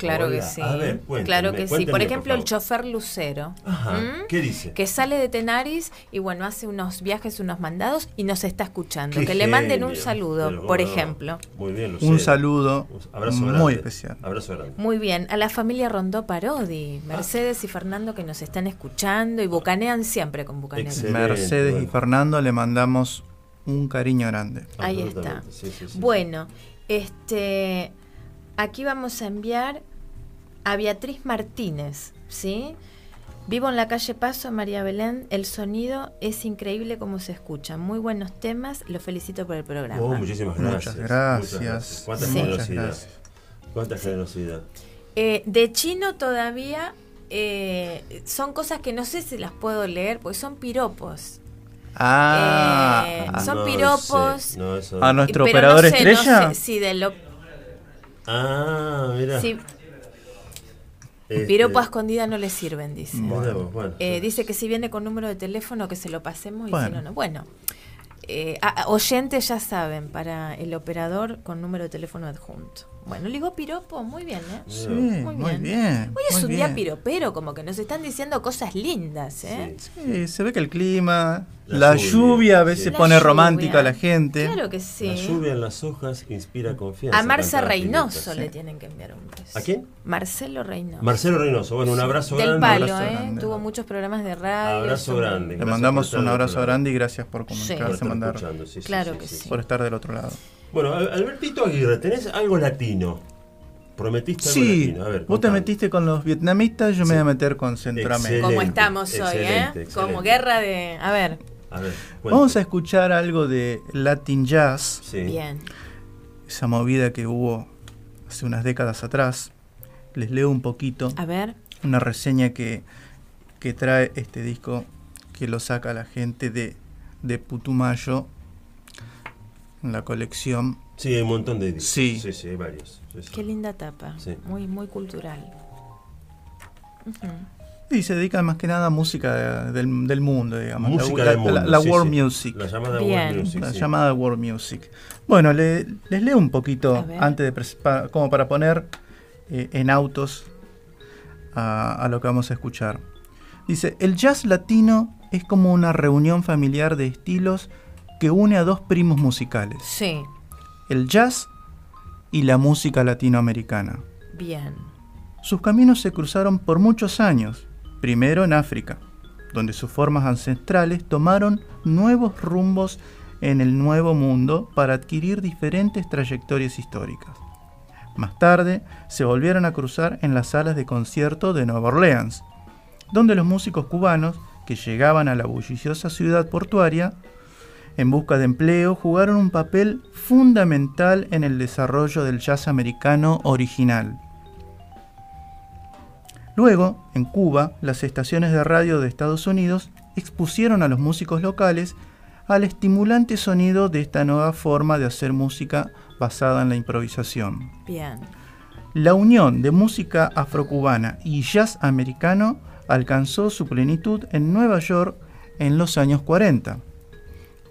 Claro que sí. A ver, claro que sí. Por por ejemplo, el chofer Lucero. Ajá, ¿m? ¿qué dice? Que sale de Tenaris y bueno, hace unos viajes, unos mandados y nos está escuchando. Qué que le manden un saludo, Pero, por bueno, ejemplo. Muy bien, Lucero. Un saludo Un abrazo muy grande. especial. Abrazo grande. Muy bien, a la familia Rondó Parodi, Mercedes y Fernando que nos están escuchando y bucanean siempre con. Excelente. Mercedes y. Fernando le mandamos un cariño grande. Ahí está. Sí, sí, sí. Bueno, este aquí vamos a enviar a Beatriz Martínez, ¿sí? Vivo en la calle Paso, María Belén. El sonido es increíble como se escucha. Muy buenos temas. Lo felicito por el programa. Oh, muchísimas Muchas gracias. gracias. Cuánta Sí. Muchas generosidad. gracias. Cuánta generosidad. Eh, de chino todavía eh, son cosas que no sé si las puedo leer, porque son piropos. Ah, Eh, ah, son No piropos. sé, no, eso- a nuestro operador no sé, estrella. No sé si de lo, Ah, mira. si Este, piropo a escondida no le sirven, dice. bueno. Eh, dice que si viene con número de teléfono que se lo pasemos y Bueno. si no, no. Bueno, eh, oyentes ya saben, para el operador con número de teléfono adjunto. Bueno, le digo piropo, muy bien, ¿eh? Sí, Muy muy bien. bien. Hoy es muy un día bien. piropero, como que nos están diciendo cosas lindas, ¿eh? Sí. Sí, se ve que el clima, La la, lluvia, lluvia, a veces sí. La pone lluvia. romántica a la gente. Claro que sí. La lluvia en las hojas inspira confianza. A Marcia cantaba Reynoso Spinetta, le sí. tienen que enviar un beso. ¿A quién? Marcelo Reynoso. Marcelo Reynoso. Bueno, un abrazo Del grande. palo, abrazo ¿eh? grande. Tuvo muchos programas de radio. Abrazo son- grande. Le mandamos un abrazo grande y gracias por comunicarse, mandar, sí, sí, Claro sí, que sí. sí. por estar del otro lado. Bueno, Al- Albertito Aguirre, tenés algo latino. Prometiste algo Sí, latino. A ver, vos te metiste con los vietnamitas, yo Sí. me voy a meter con Centroamérica. Como estamos hoy, ¿eh? excelente, Como guerra de... A ver, A ver, cuente. Vamos a escuchar algo de Latin Jazz, Sí. bien. esa movida que hubo hace unas décadas atrás. Les leo un poquito A ver. una reseña que, que trae este disco que lo saca la gente de, de Putumayo en la colección. Sí, hay un montón de discos. Sí. Sí, sí, hay varios. Sí, sí. Qué linda tapa. Sí. Muy, muy cultural. Ujú. Y se dedica más que nada a música del, del mundo, digamos. la- Música la, del mundo. la- la sí, world sí. music. La llamada Bien. world music. la sí. llamada world music. Bueno, le- les leo un poquito antes de como para poner eh, en autos a, a lo que vamos a escuchar. Dice, el jazz latino es como una reunión familiar de estilos que une a dos primos musicales, Sí, el jazz y la música latinoamericana. bien. Sus caminos se cruzaron por muchos años, primero en África, donde sus formas ancestrales tomaron nuevos rumbos en el Nuevo Mundo para adquirir diferentes trayectorias históricas. Más tarde se volvieron a cruzar en las salas de concierto de Nueva Orleans, donde los músicos cubanos que llegaban a la bulliciosa ciudad portuaria en busca de empleo jugaron un papel fundamental en el desarrollo del jazz americano original. Luego, en Cuba, las estaciones de radio de Estados Unidos expusieron a los músicos locales al estimulante sonido de esta nueva forma de hacer música basada en la improvisación. Bien. La unión de música afrocubana y jazz americano alcanzó su plenitud en Nueva York en los años 40,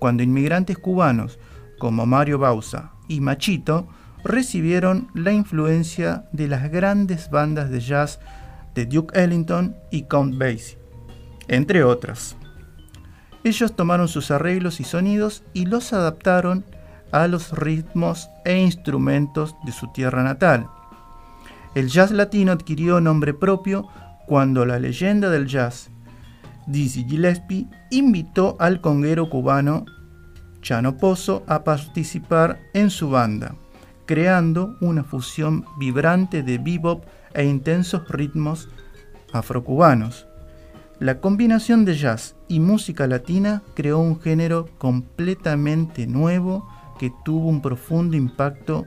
cuando inmigrantes cubanos como Mario Bauza y Machito recibieron la influencia de las grandes bandas de jazz de Duke Ellington y Count Basie, entre otras. Ellos tomaron sus arreglos y sonidos y los adaptaron a los ritmos e instrumentos de su tierra natal. El jazz latino adquirió nombre propio cuando la leyenda del jazz, Dizzy Gillespie, invitó al conguero cubano Chano Pozo a participar en su banda, creando una fusión vibrante de bebop e intensos ritmos afrocubanos. La combinación de jazz y música latina creó un género completamente nuevo que tuvo un profundo impacto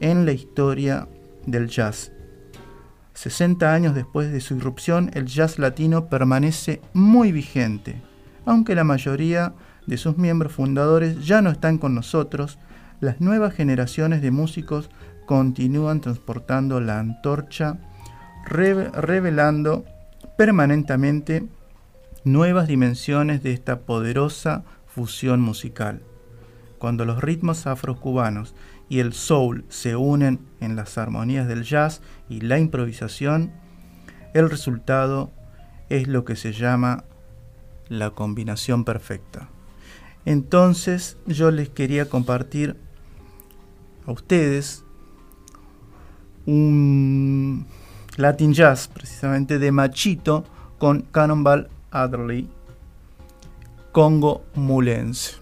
en la historia del jazz. 60 años después de su irrupción, el jazz latino permanece muy vigente. Aunque la mayoría de sus miembros fundadores ya no están con nosotros, las nuevas generaciones de músicos continúan transportando la antorcha, reve- revelando permanentemente nuevas dimensiones de esta poderosa fusión musical. Cuando los ritmos afrocubanos y el soul se unen en las armonías del jazz y la improvisación, el resultado es lo que se llama la combinación perfecta. Entonces yo les quería compartir a ustedes un Latin Jazz, precisamente de Machito, con Cannonball Adderley, Congo Mulense.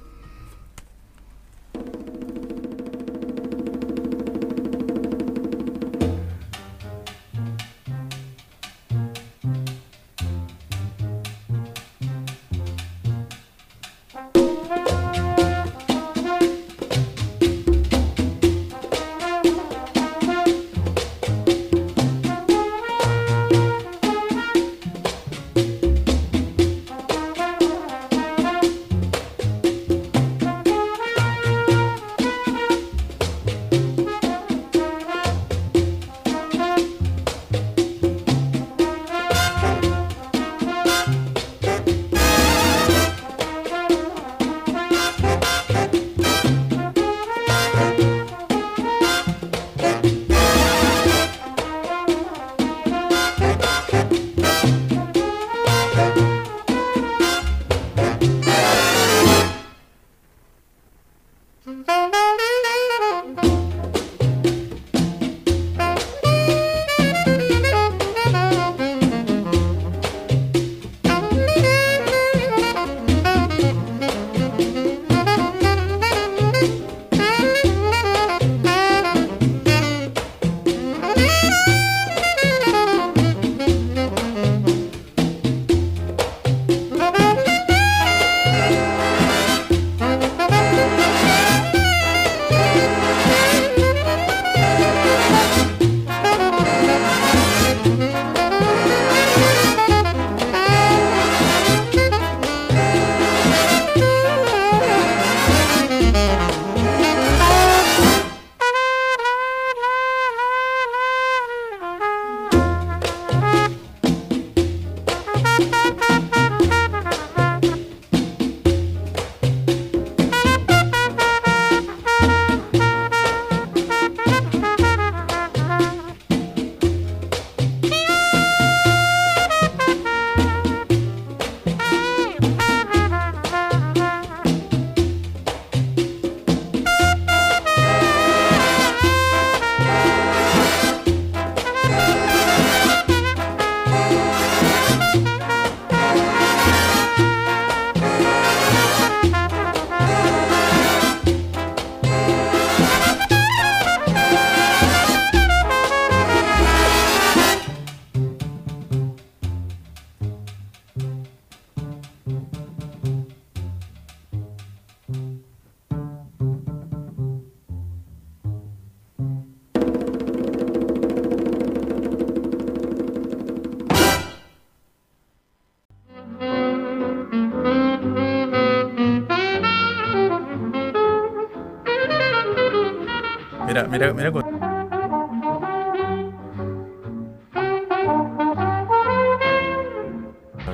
Mira, mira,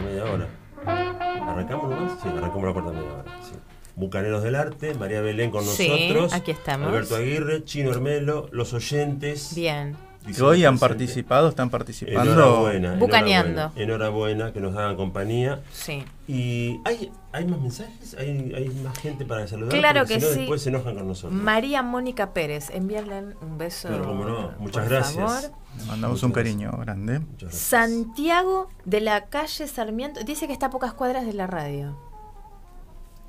media hora. ¿Arrancamos nomás? Sí, arrancamos la cuarta media hora. sí. Bucaneros del Arte, María Belén con Sí, nosotros. aquí estamos. Alberto Aguirre, Chino Hermelo, los oyentes. Bien. Que hoy han participado, están participando. Enhorabuena. Bucaneando. Enhorabuena, enhorabuena, que nos hagan compañía. Sí. ¿Y hay, hay más mensajes? ¿Hay, hay más gente para saludar? Claro que sí. después se enojan con nosotros. María Mónica Pérez, enviarle un beso. Pero cómo no, muchas por gracias. favor. Le mandamos un cariño grande. Santiago de la calle Sarmiento. Dice que está a pocas cuadras de la radio.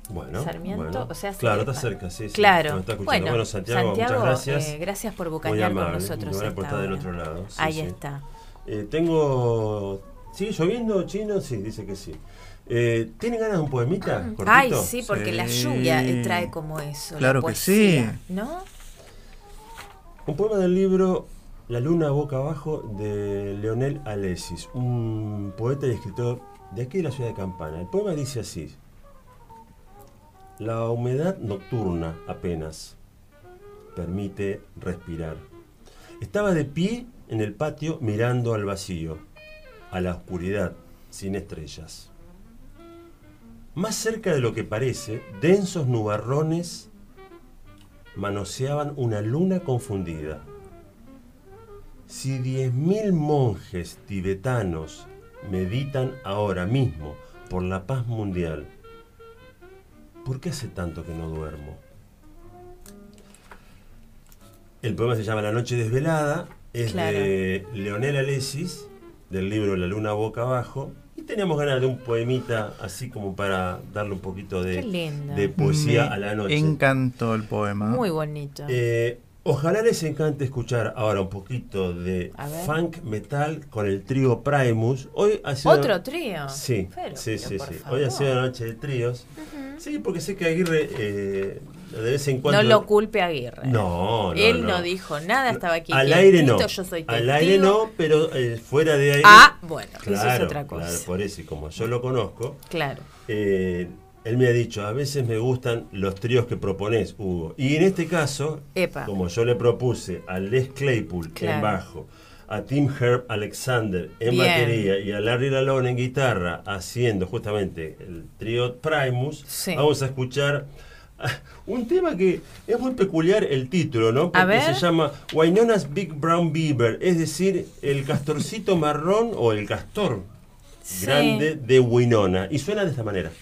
Bueno, Sarmiento, bueno. o sea, claro, está cerca, sí, sí. Claro. Nos está escuchando. Bueno, Bueno, Santiago, muchas gracias. eh, gracias por bucanear con nosotros. Muy a amable por esta estar del hora. otro lado. sí, Ahí sí. está. Eh, tengo ¿Sigue lloviendo, chino? Sí, dice que sí. Eh, ¿Tienen ganas de un poemita? cortito? Ay, sí, porque la lluvia trae como eso. la Claro que poesía, sí. ¿No? Un poema del libro La luna boca abajo de Leonel Alesis, un poeta y escritor de aquí de la ciudad de Campana. El poema dice así. La humedad nocturna apenas permite respirar. Estaba de pie en el patio mirando al vacío, a la oscuridad, sin estrellas. Más cerca de lo que parece, densos nubarrones manoseaban una luna confundida. Si diez mil monjes tibetanos meditan ahora mismo por la paz mundial, ¿por qué hace tanto que no duermo? El poema se llama La noche desvelada, es Claro. de Leonel Alesis, del libro La luna boca abajo, teníamos ganas de un poemita así como para darle un poquito de, poesía Me a la noche. encantó el poema. Muy bonito. Eh, ojalá les encante escuchar ahora un poquito de funk metal con el trío Primus. Hoy ha sido ¿Otro trío? Sí, Pero, sí, pero sí, sí. favor. Hoy ha sido la noche de tríos. Sí, porque sé que Aguirre eh, de vez en cuando. No lo culpe a Aguirre. No, no, Él no. no. dijo nada, estaba aquí. Al aire no. quietito, Yo soy Al aire no, pero eh, fuera de aire. Ah, bueno, eso es claro, otra cosa. claro, por eso, y como yo lo conozco, Claro. eh, él me ha dicho, a veces me gustan los tríos que propones, Hugo. Y en este caso, Epa. como yo le propuse a Les Claypool en Claro. bajo, a Tim Herb Alexander en Bien. batería y a Larry Lalone en guitarra, haciendo justamente el trío Primus, Sí. vamos a escuchar un tema que es muy peculiar el título, ¿no? Porque ver. se llama Wynona's Big Brown Beaver, es decir, el castorcito marrón o el castor Sí. grande de Winona. Y suena de esta manera.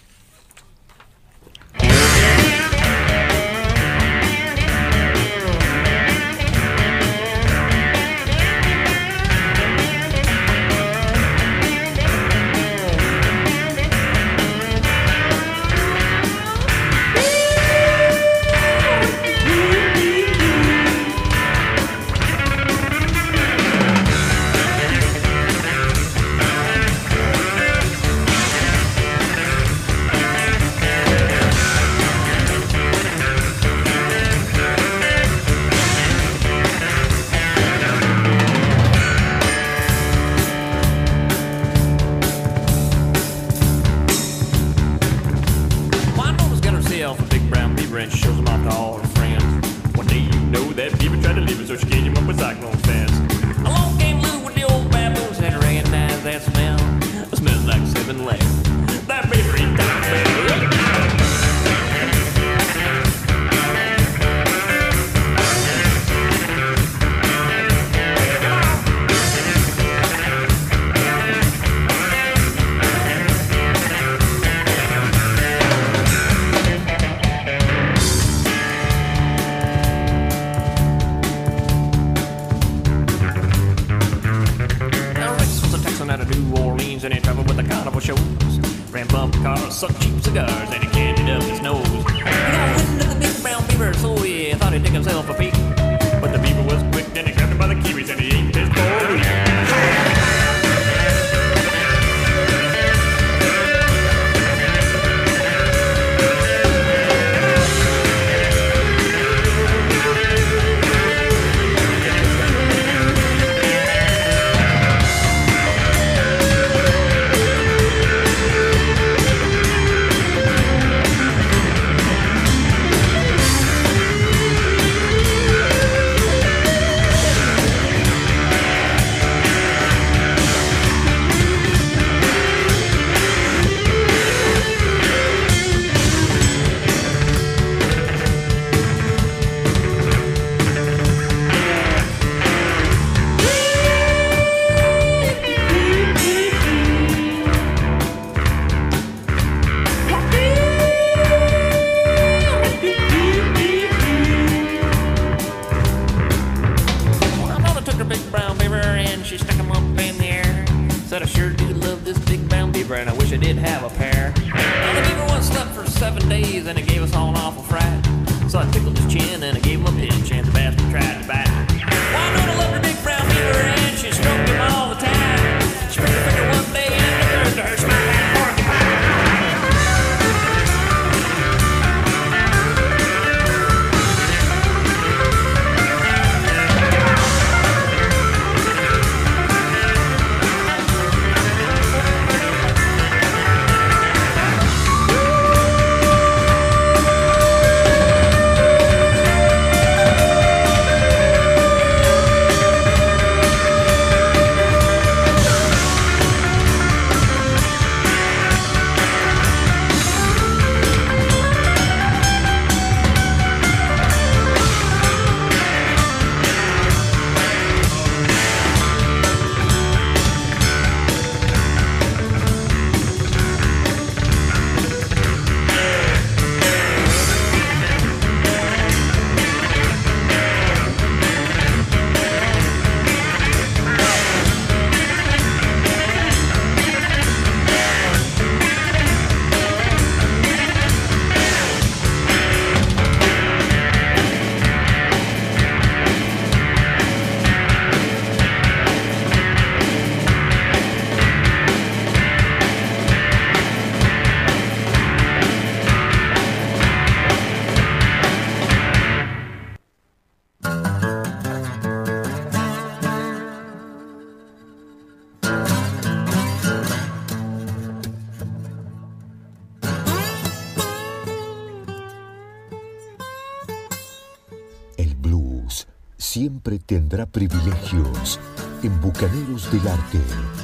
Tendrá privilegios en Bucaneros del Arte.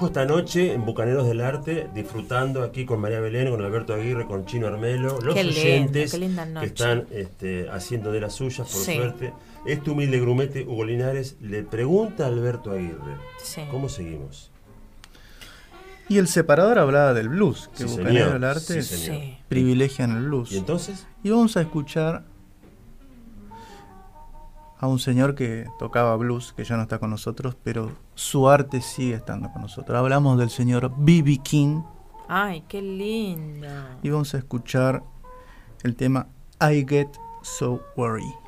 Lujo esta noche en Bucaneros del Arte, disfrutando aquí con María Belén, con Alberto Aguirre, con Chino Armelo, los Qué lindo, oyentes qué que están este, haciendo de las suyas, por Sí. suerte. Este humilde grumete Hugo Linares le pregunta a Alberto Aguirre, Sí. ¿cómo seguimos? Y el separador hablaba del blues, que Sí, Bucanero señor. del Arte privilegian el blues. ¿Y entonces? Y vamos a escuchar a un señor que tocaba blues, que ya no está con nosotros, pero su arte sigue estando con nosotros. Hablamos del señor B.B. King Ay, qué lindo. y vamos a escuchar el tema I Get So Worried.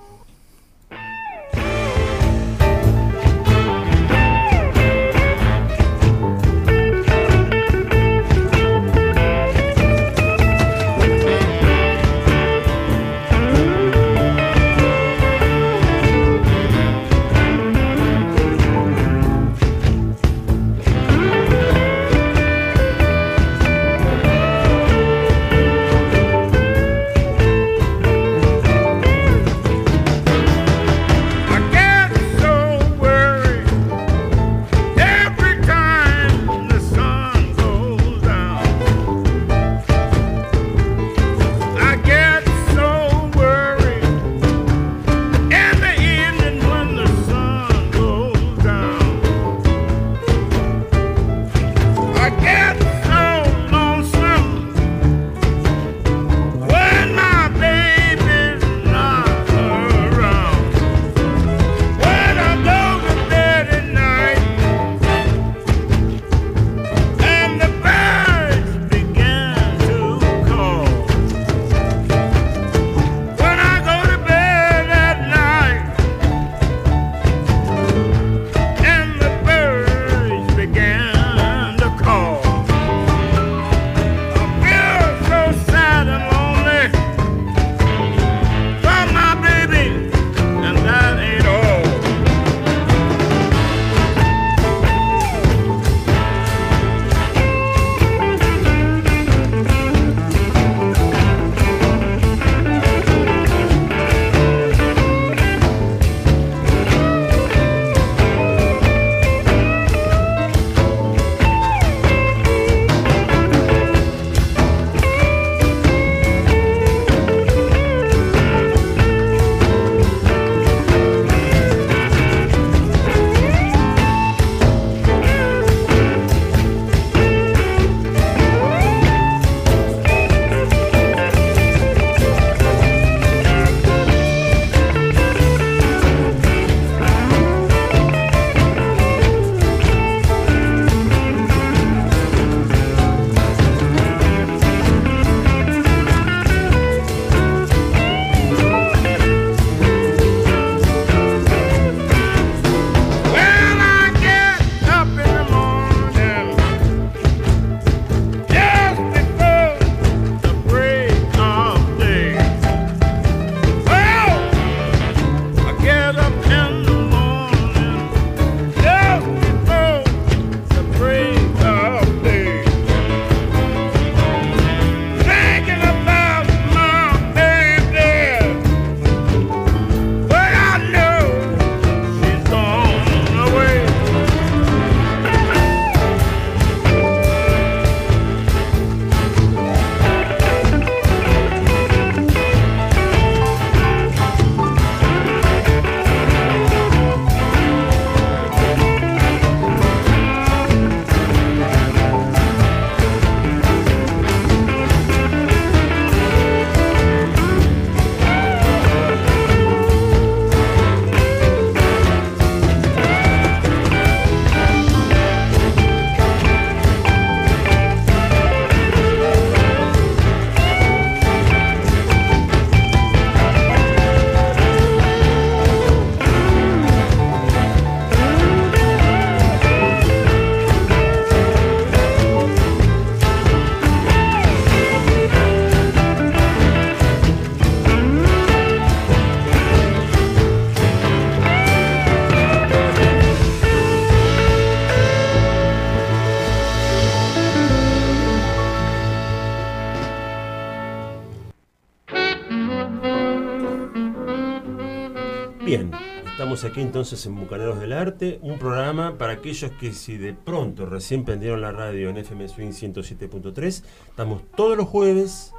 Estamos aquí entonces en Bucaneros del Arte, un programa para aquellos que si de pronto recién prendieron la radio en FM Swing 107.3, estamos todos los jueves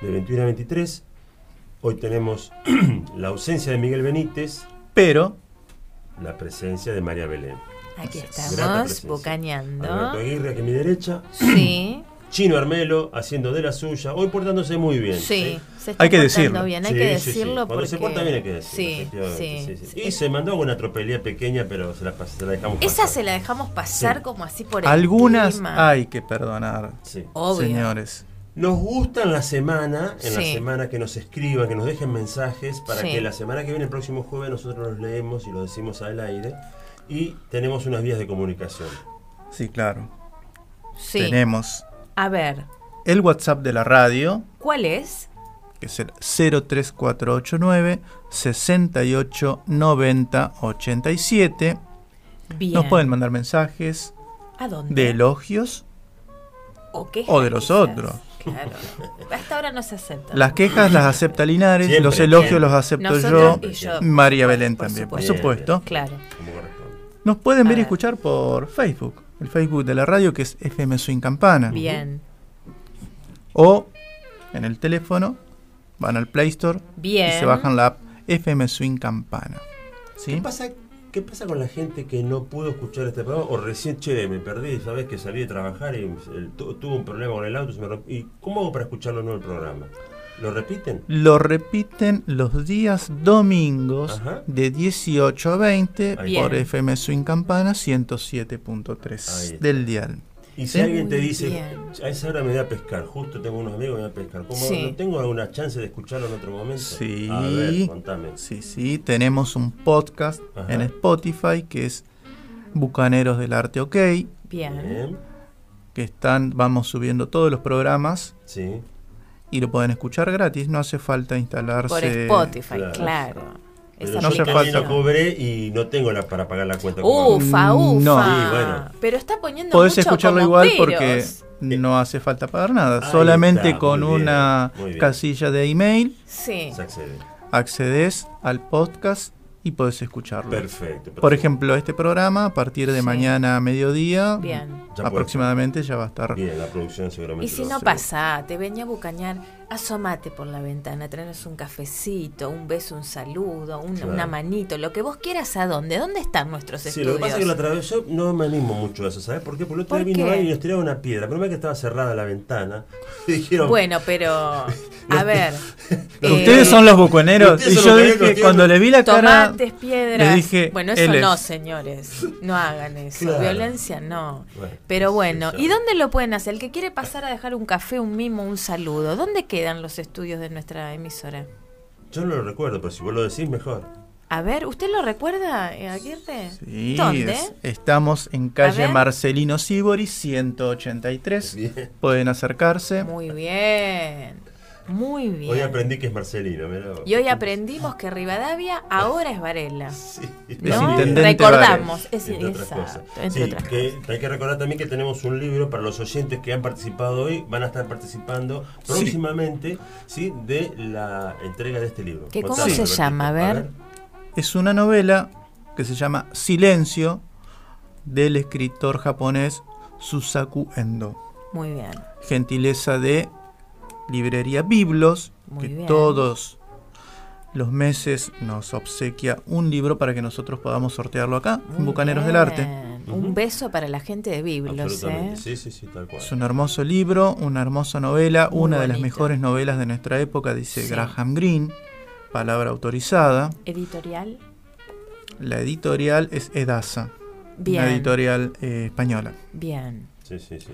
de 21 a 23. Hoy tenemos la ausencia de Miguel Benítez, Pero la presencia de María Belén. Aquí estamos. Alberto Aguirre, aquí a mi derecha. Sí, Chino Armelo haciendo de la suya, hoy portándose muy bien. sí. Se está Hay que portando decirlo. bien, hay Sí, que sí, sí. decirlo Cuando porque... se porta bien hay que decirlo. Sí, sí. sí, sí. Y se mandó una tropelía pequeña, pero se la, se la dejamos Esa pasar. se la dejamos pasar Sí. como así por el algunas hay que perdonar, Sí. Obvio. señores. Nos gusta en la semana, en la Sí. semana que nos escriban, que nos dejen mensajes, para Sí. que la semana que viene, el próximo jueves, nosotros los leemos y lo decimos al aire. Y tenemos unas vías de comunicación. Sí, claro. Sí. Tenemos A ver, el WhatsApp de la radio, ¿cuál es? que es el 03489 68 90 87. Bien. Nos pueden mandar mensajes ¿A dónde? de elogios. o, quejas, o de los quizás. otros. Claro. Hasta ahora no se acepta. Las quejas las acepta Linares, Siempre, los elogios los acepto Nosotros yo, y yo. María Belén por también, por supuesto. Claro. Nos pueden ver y escuchar por Facebook, el Facebook de la radio que es FM Swing Campana. Bien. O en el teléfono van al Play Store Bien. y se bajan la app FM Swing Campana. ¿Qué pasa, ¿Qué pasa con la gente que no pudo escuchar este programa o recién, che, me perdí, sabes que salí de trabajar y el- tuve un problema con el auto se me romp- ¿Y cómo hago para escucharlo no el programa? ¿Lo repiten? Lo repiten los días domingos Ajá. de 18 a 20 Ahí por Bien. FM Swing Campana Ahí 107.3 está. del dial. Y si alguien te dice, bien. a esa hora me voy a pescar, justo tengo unos amigos que me voy a pescar, ¿cómo Sí. no tengo alguna chance de escucharlo en otro momento? Sí. A ver, contame. Sí, sí, tenemos un podcast Ajá. en Spotify que es Bucaneros del Arte OK, Bien. Bien, que están, vamos subiendo todos los programas sí. Y lo pueden escuchar gratis, no hace falta instalarse. Por Spotify, Claro. claro. Pero Esa No hace falta. lo cobré y no tengo la para pagar la cuenta. Ufa, ufa. no. Sí, bueno. Pero está poniendo Podés mucho escucharlo como igual peros. porque no hace falta pagar nada, Ahí solamente está, con bien, una casilla de email Sí. Se accede. accedes al podcast y podés escucharlo. Perfecto. Por ejemplo, este programa a partir de Sí. mañana a mediodía Bien. Ya aproximadamente ya va a estar. Bien, la producción seguramente. Y si no pasa, te venía a bucañar, asomate por la ventana, traernos un cafecito, un beso, un saludo, una, Claro. una manito, lo que vos quieras, ¿a dónde? ¿Dónde están nuestros Sí, estudios? lo que pasa es que la otra vez yo no me animo mucho a eso, ¿sabes por qué? Porque el otro ¿Por día vino qué? alguien y nos tiraba una piedra. Pero que estaba cerrada la ventana. Y dijeron, Bueno, pero, a ver. Eh, Ustedes son los buconeros y yo dije, cuando le vi la cara, Tomates, piedras. le dije, bueno, eso él no, es. señores. No hagan eso. Claro. Violencia no. Bueno, Pero sí, bueno. ¿y dónde lo pueden hacer? El que quiere pasar a dejar un café, un mimo, un saludo, ¿dónde quedan los estudios de nuestra emisora? Yo no lo recuerdo, pero si vos lo decís, mejor. A ver, ¿usted lo recuerda, eh, Aguirre? Sí, ¿Dónde? es- estamos en calle. Marcelino Sibori 183. Bien. Pueden acercarse. Muy bien. Muy bien. Hoy aprendí que es Marcelino. mirá. Y hoy aprendimos que Rivadavia ahora es Varela. Sí. ¿No? intendente Recordamos. Es, Entre otras exacto, cosas. entre Sí, otras que cosas. hay que recordar también que tenemos un libro para los oyentes que han participado hoy, van a estar participando próximamente ¿sí? de la entrega de este libro. ¿Que cómo se llama? A ver. Es una novela que se llama Silencio del escritor japonés Susaku Endo. Muy bien. Gentileza de Librería Biblos, Muy que bien. todos los meses nos obsequia un libro para que nosotros podamos sortearlo acá, en Muy Bucaneros bien. del Arte. Un beso para la gente de Biblos, Absolutamente. ¿eh? Sí, sí, sí, tal cual. Es un hermoso libro, una hermosa novela, Muy una de las mejores novelas de nuestra época, dice Sí. Graham Greene, palabra autorizada. Editorial. La editorial es Edasa, Bien. una editorial eh, española. Bien. Sí, sí, sí.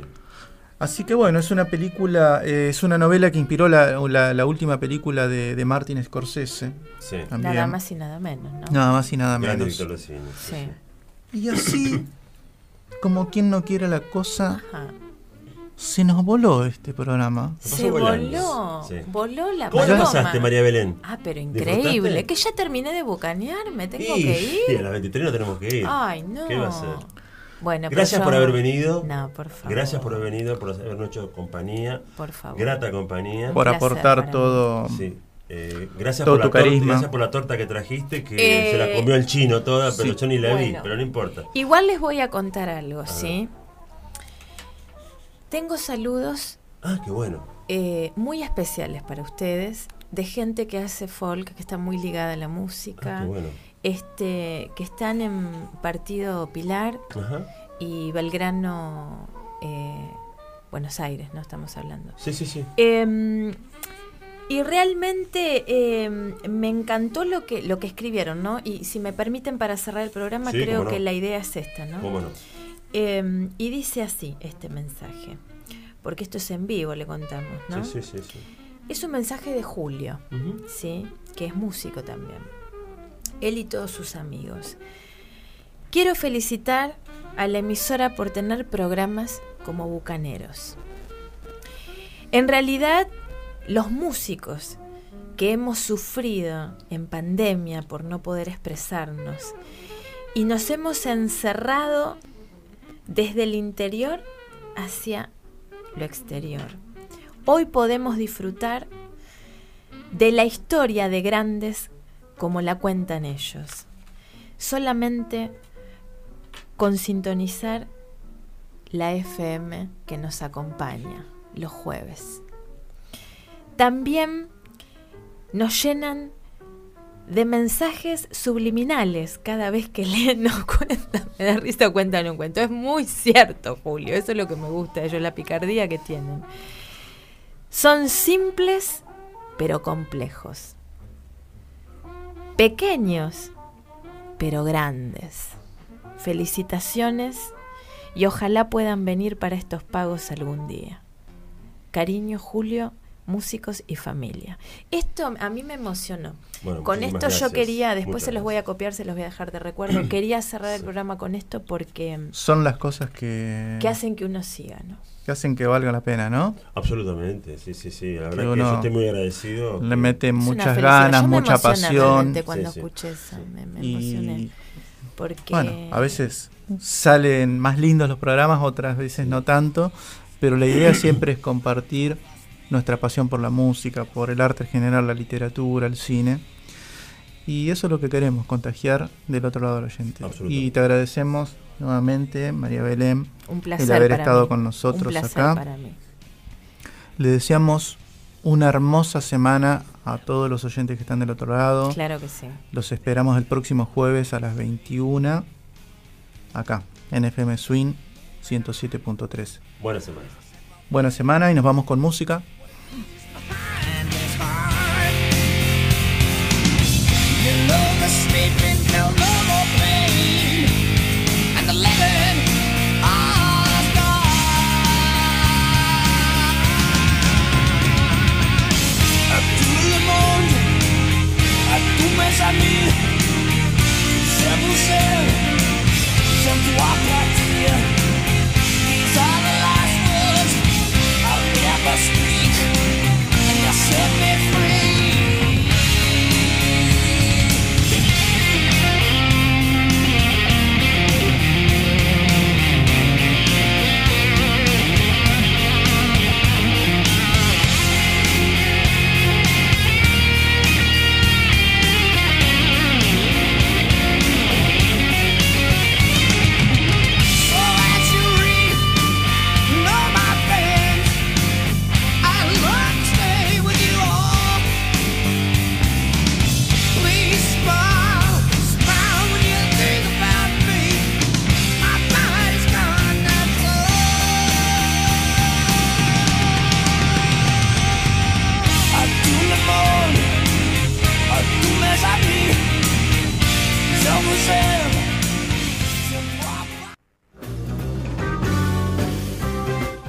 Así que bueno, es una película, eh, es una novela que inspiró la, la- la última película de, de Martin Scorsese. Sí. También. Nada más y nada menos, ¿no? Nada más y nada Gran menos. cine. Sí. Y así, como quien no quiere la cosa, Ajá. se nos voló este programa. Se voló. Sí. Voló la ¿Cómo paloma. pasaste, María Belén? Ah, pero ¿Disfrutaste? increíble. Que ya terminé de bucanear, me tengo Y- que ir. a las 23 no tenemos que ir. Ay, no. ¿Qué va a hacer? Bueno, pero Gracias yo- por haber venido. No, por favor. Gracias por haber venido, por habernos hecho compañía. Por favor. Grata compañía. Por placer aportar todo Sí. Eh, gracias, Todo por la tu torta- carisma. gracias por la torta que trajiste, que Eh, se la comió el chino toda, pero yo ni la vi, pero no importa. Igual les voy a contar algo, ¿sí? Tengo saludos Ah, qué bueno. eh, muy especiales para ustedes de gente que hace folk, que está muy ligada a la Ah, música, qué bueno. Este, que están en Partido Pilar Ajá. y Belgrano, eh, Buenos Aires, ¿no? Estamos hablando. Sí, sí, sí. Em, y realmente em, me encantó lo que, lo que escribieron, ¿no? Y si me permiten para cerrar el programa, Sí, creo no. que la idea es esta, ¿no? ¿Cómo no? Em, y dice así este mensaje, porque esto es en vivo, le contamos, ¿no? Sí, sí, sí. sí. Es un mensaje de Julio. ¿sí? Que es músico también. Él y todos sus amigos. Quiero felicitar a la emisora por tener programas como Bucaneros. En realidad, los músicos que hemos sufrido en pandemia por no poder expresarnos y nos hemos encerrado desde el interior hacia lo exterior. Hoy podemos disfrutar de la historia de grandes como la cuentan ellos. Solamente con sintonizar la FM que nos acompaña los jueves. También nos llenan de mensajes subliminales cada vez que leen nos cuentan. Me da risa cuentan un cuento. Es muy cierto, Julio. Eso es lo que me gusta de ellos, la picardía que tienen. Son simples pero complejos. Pequeños pero grandes. Felicitaciones y ojalá puedan venir para estos pagos algún día. Cariño, Julio, músicos y familia. Esto a mí me emocionó. Bueno, con esto yo quería, después Muchas se los voy a copiar, se los voy a dejar de recuerdo. quería cerrar el programa con esto porque Son las cosas que, que hacen que uno siga, ¿no? que hacen que valga la pena, ¿no? Absolutamente, sí, sí, sí. La verdad Que que, yo estoy muy agradecido. Le mete muchas ganas, Yo me mucha emocioné pasión. cuando Sí, sí. escuché eso, me, me Y emocioné. Porque bueno, a veces salen más lindos los programas, otras veces no tanto, pero la idea siempre es compartir nuestra pasión por la música, por el arte en general, la literatura, el cine. Y eso es lo que queremos, contagiar del otro lado del oyente. Absolutamente. Y te agradecemos nuevamente, María Belén, un placer haber para estado mí. con nosotros un placer acá. para mí. Le deseamos una hermosa semana a todos los oyentes que están del otro lado. Claro que sí. Los esperamos el próximo jueves a las 21 acá en FM Swing 107.3. Buenas semanas. Buena semana y nos vamos con música. You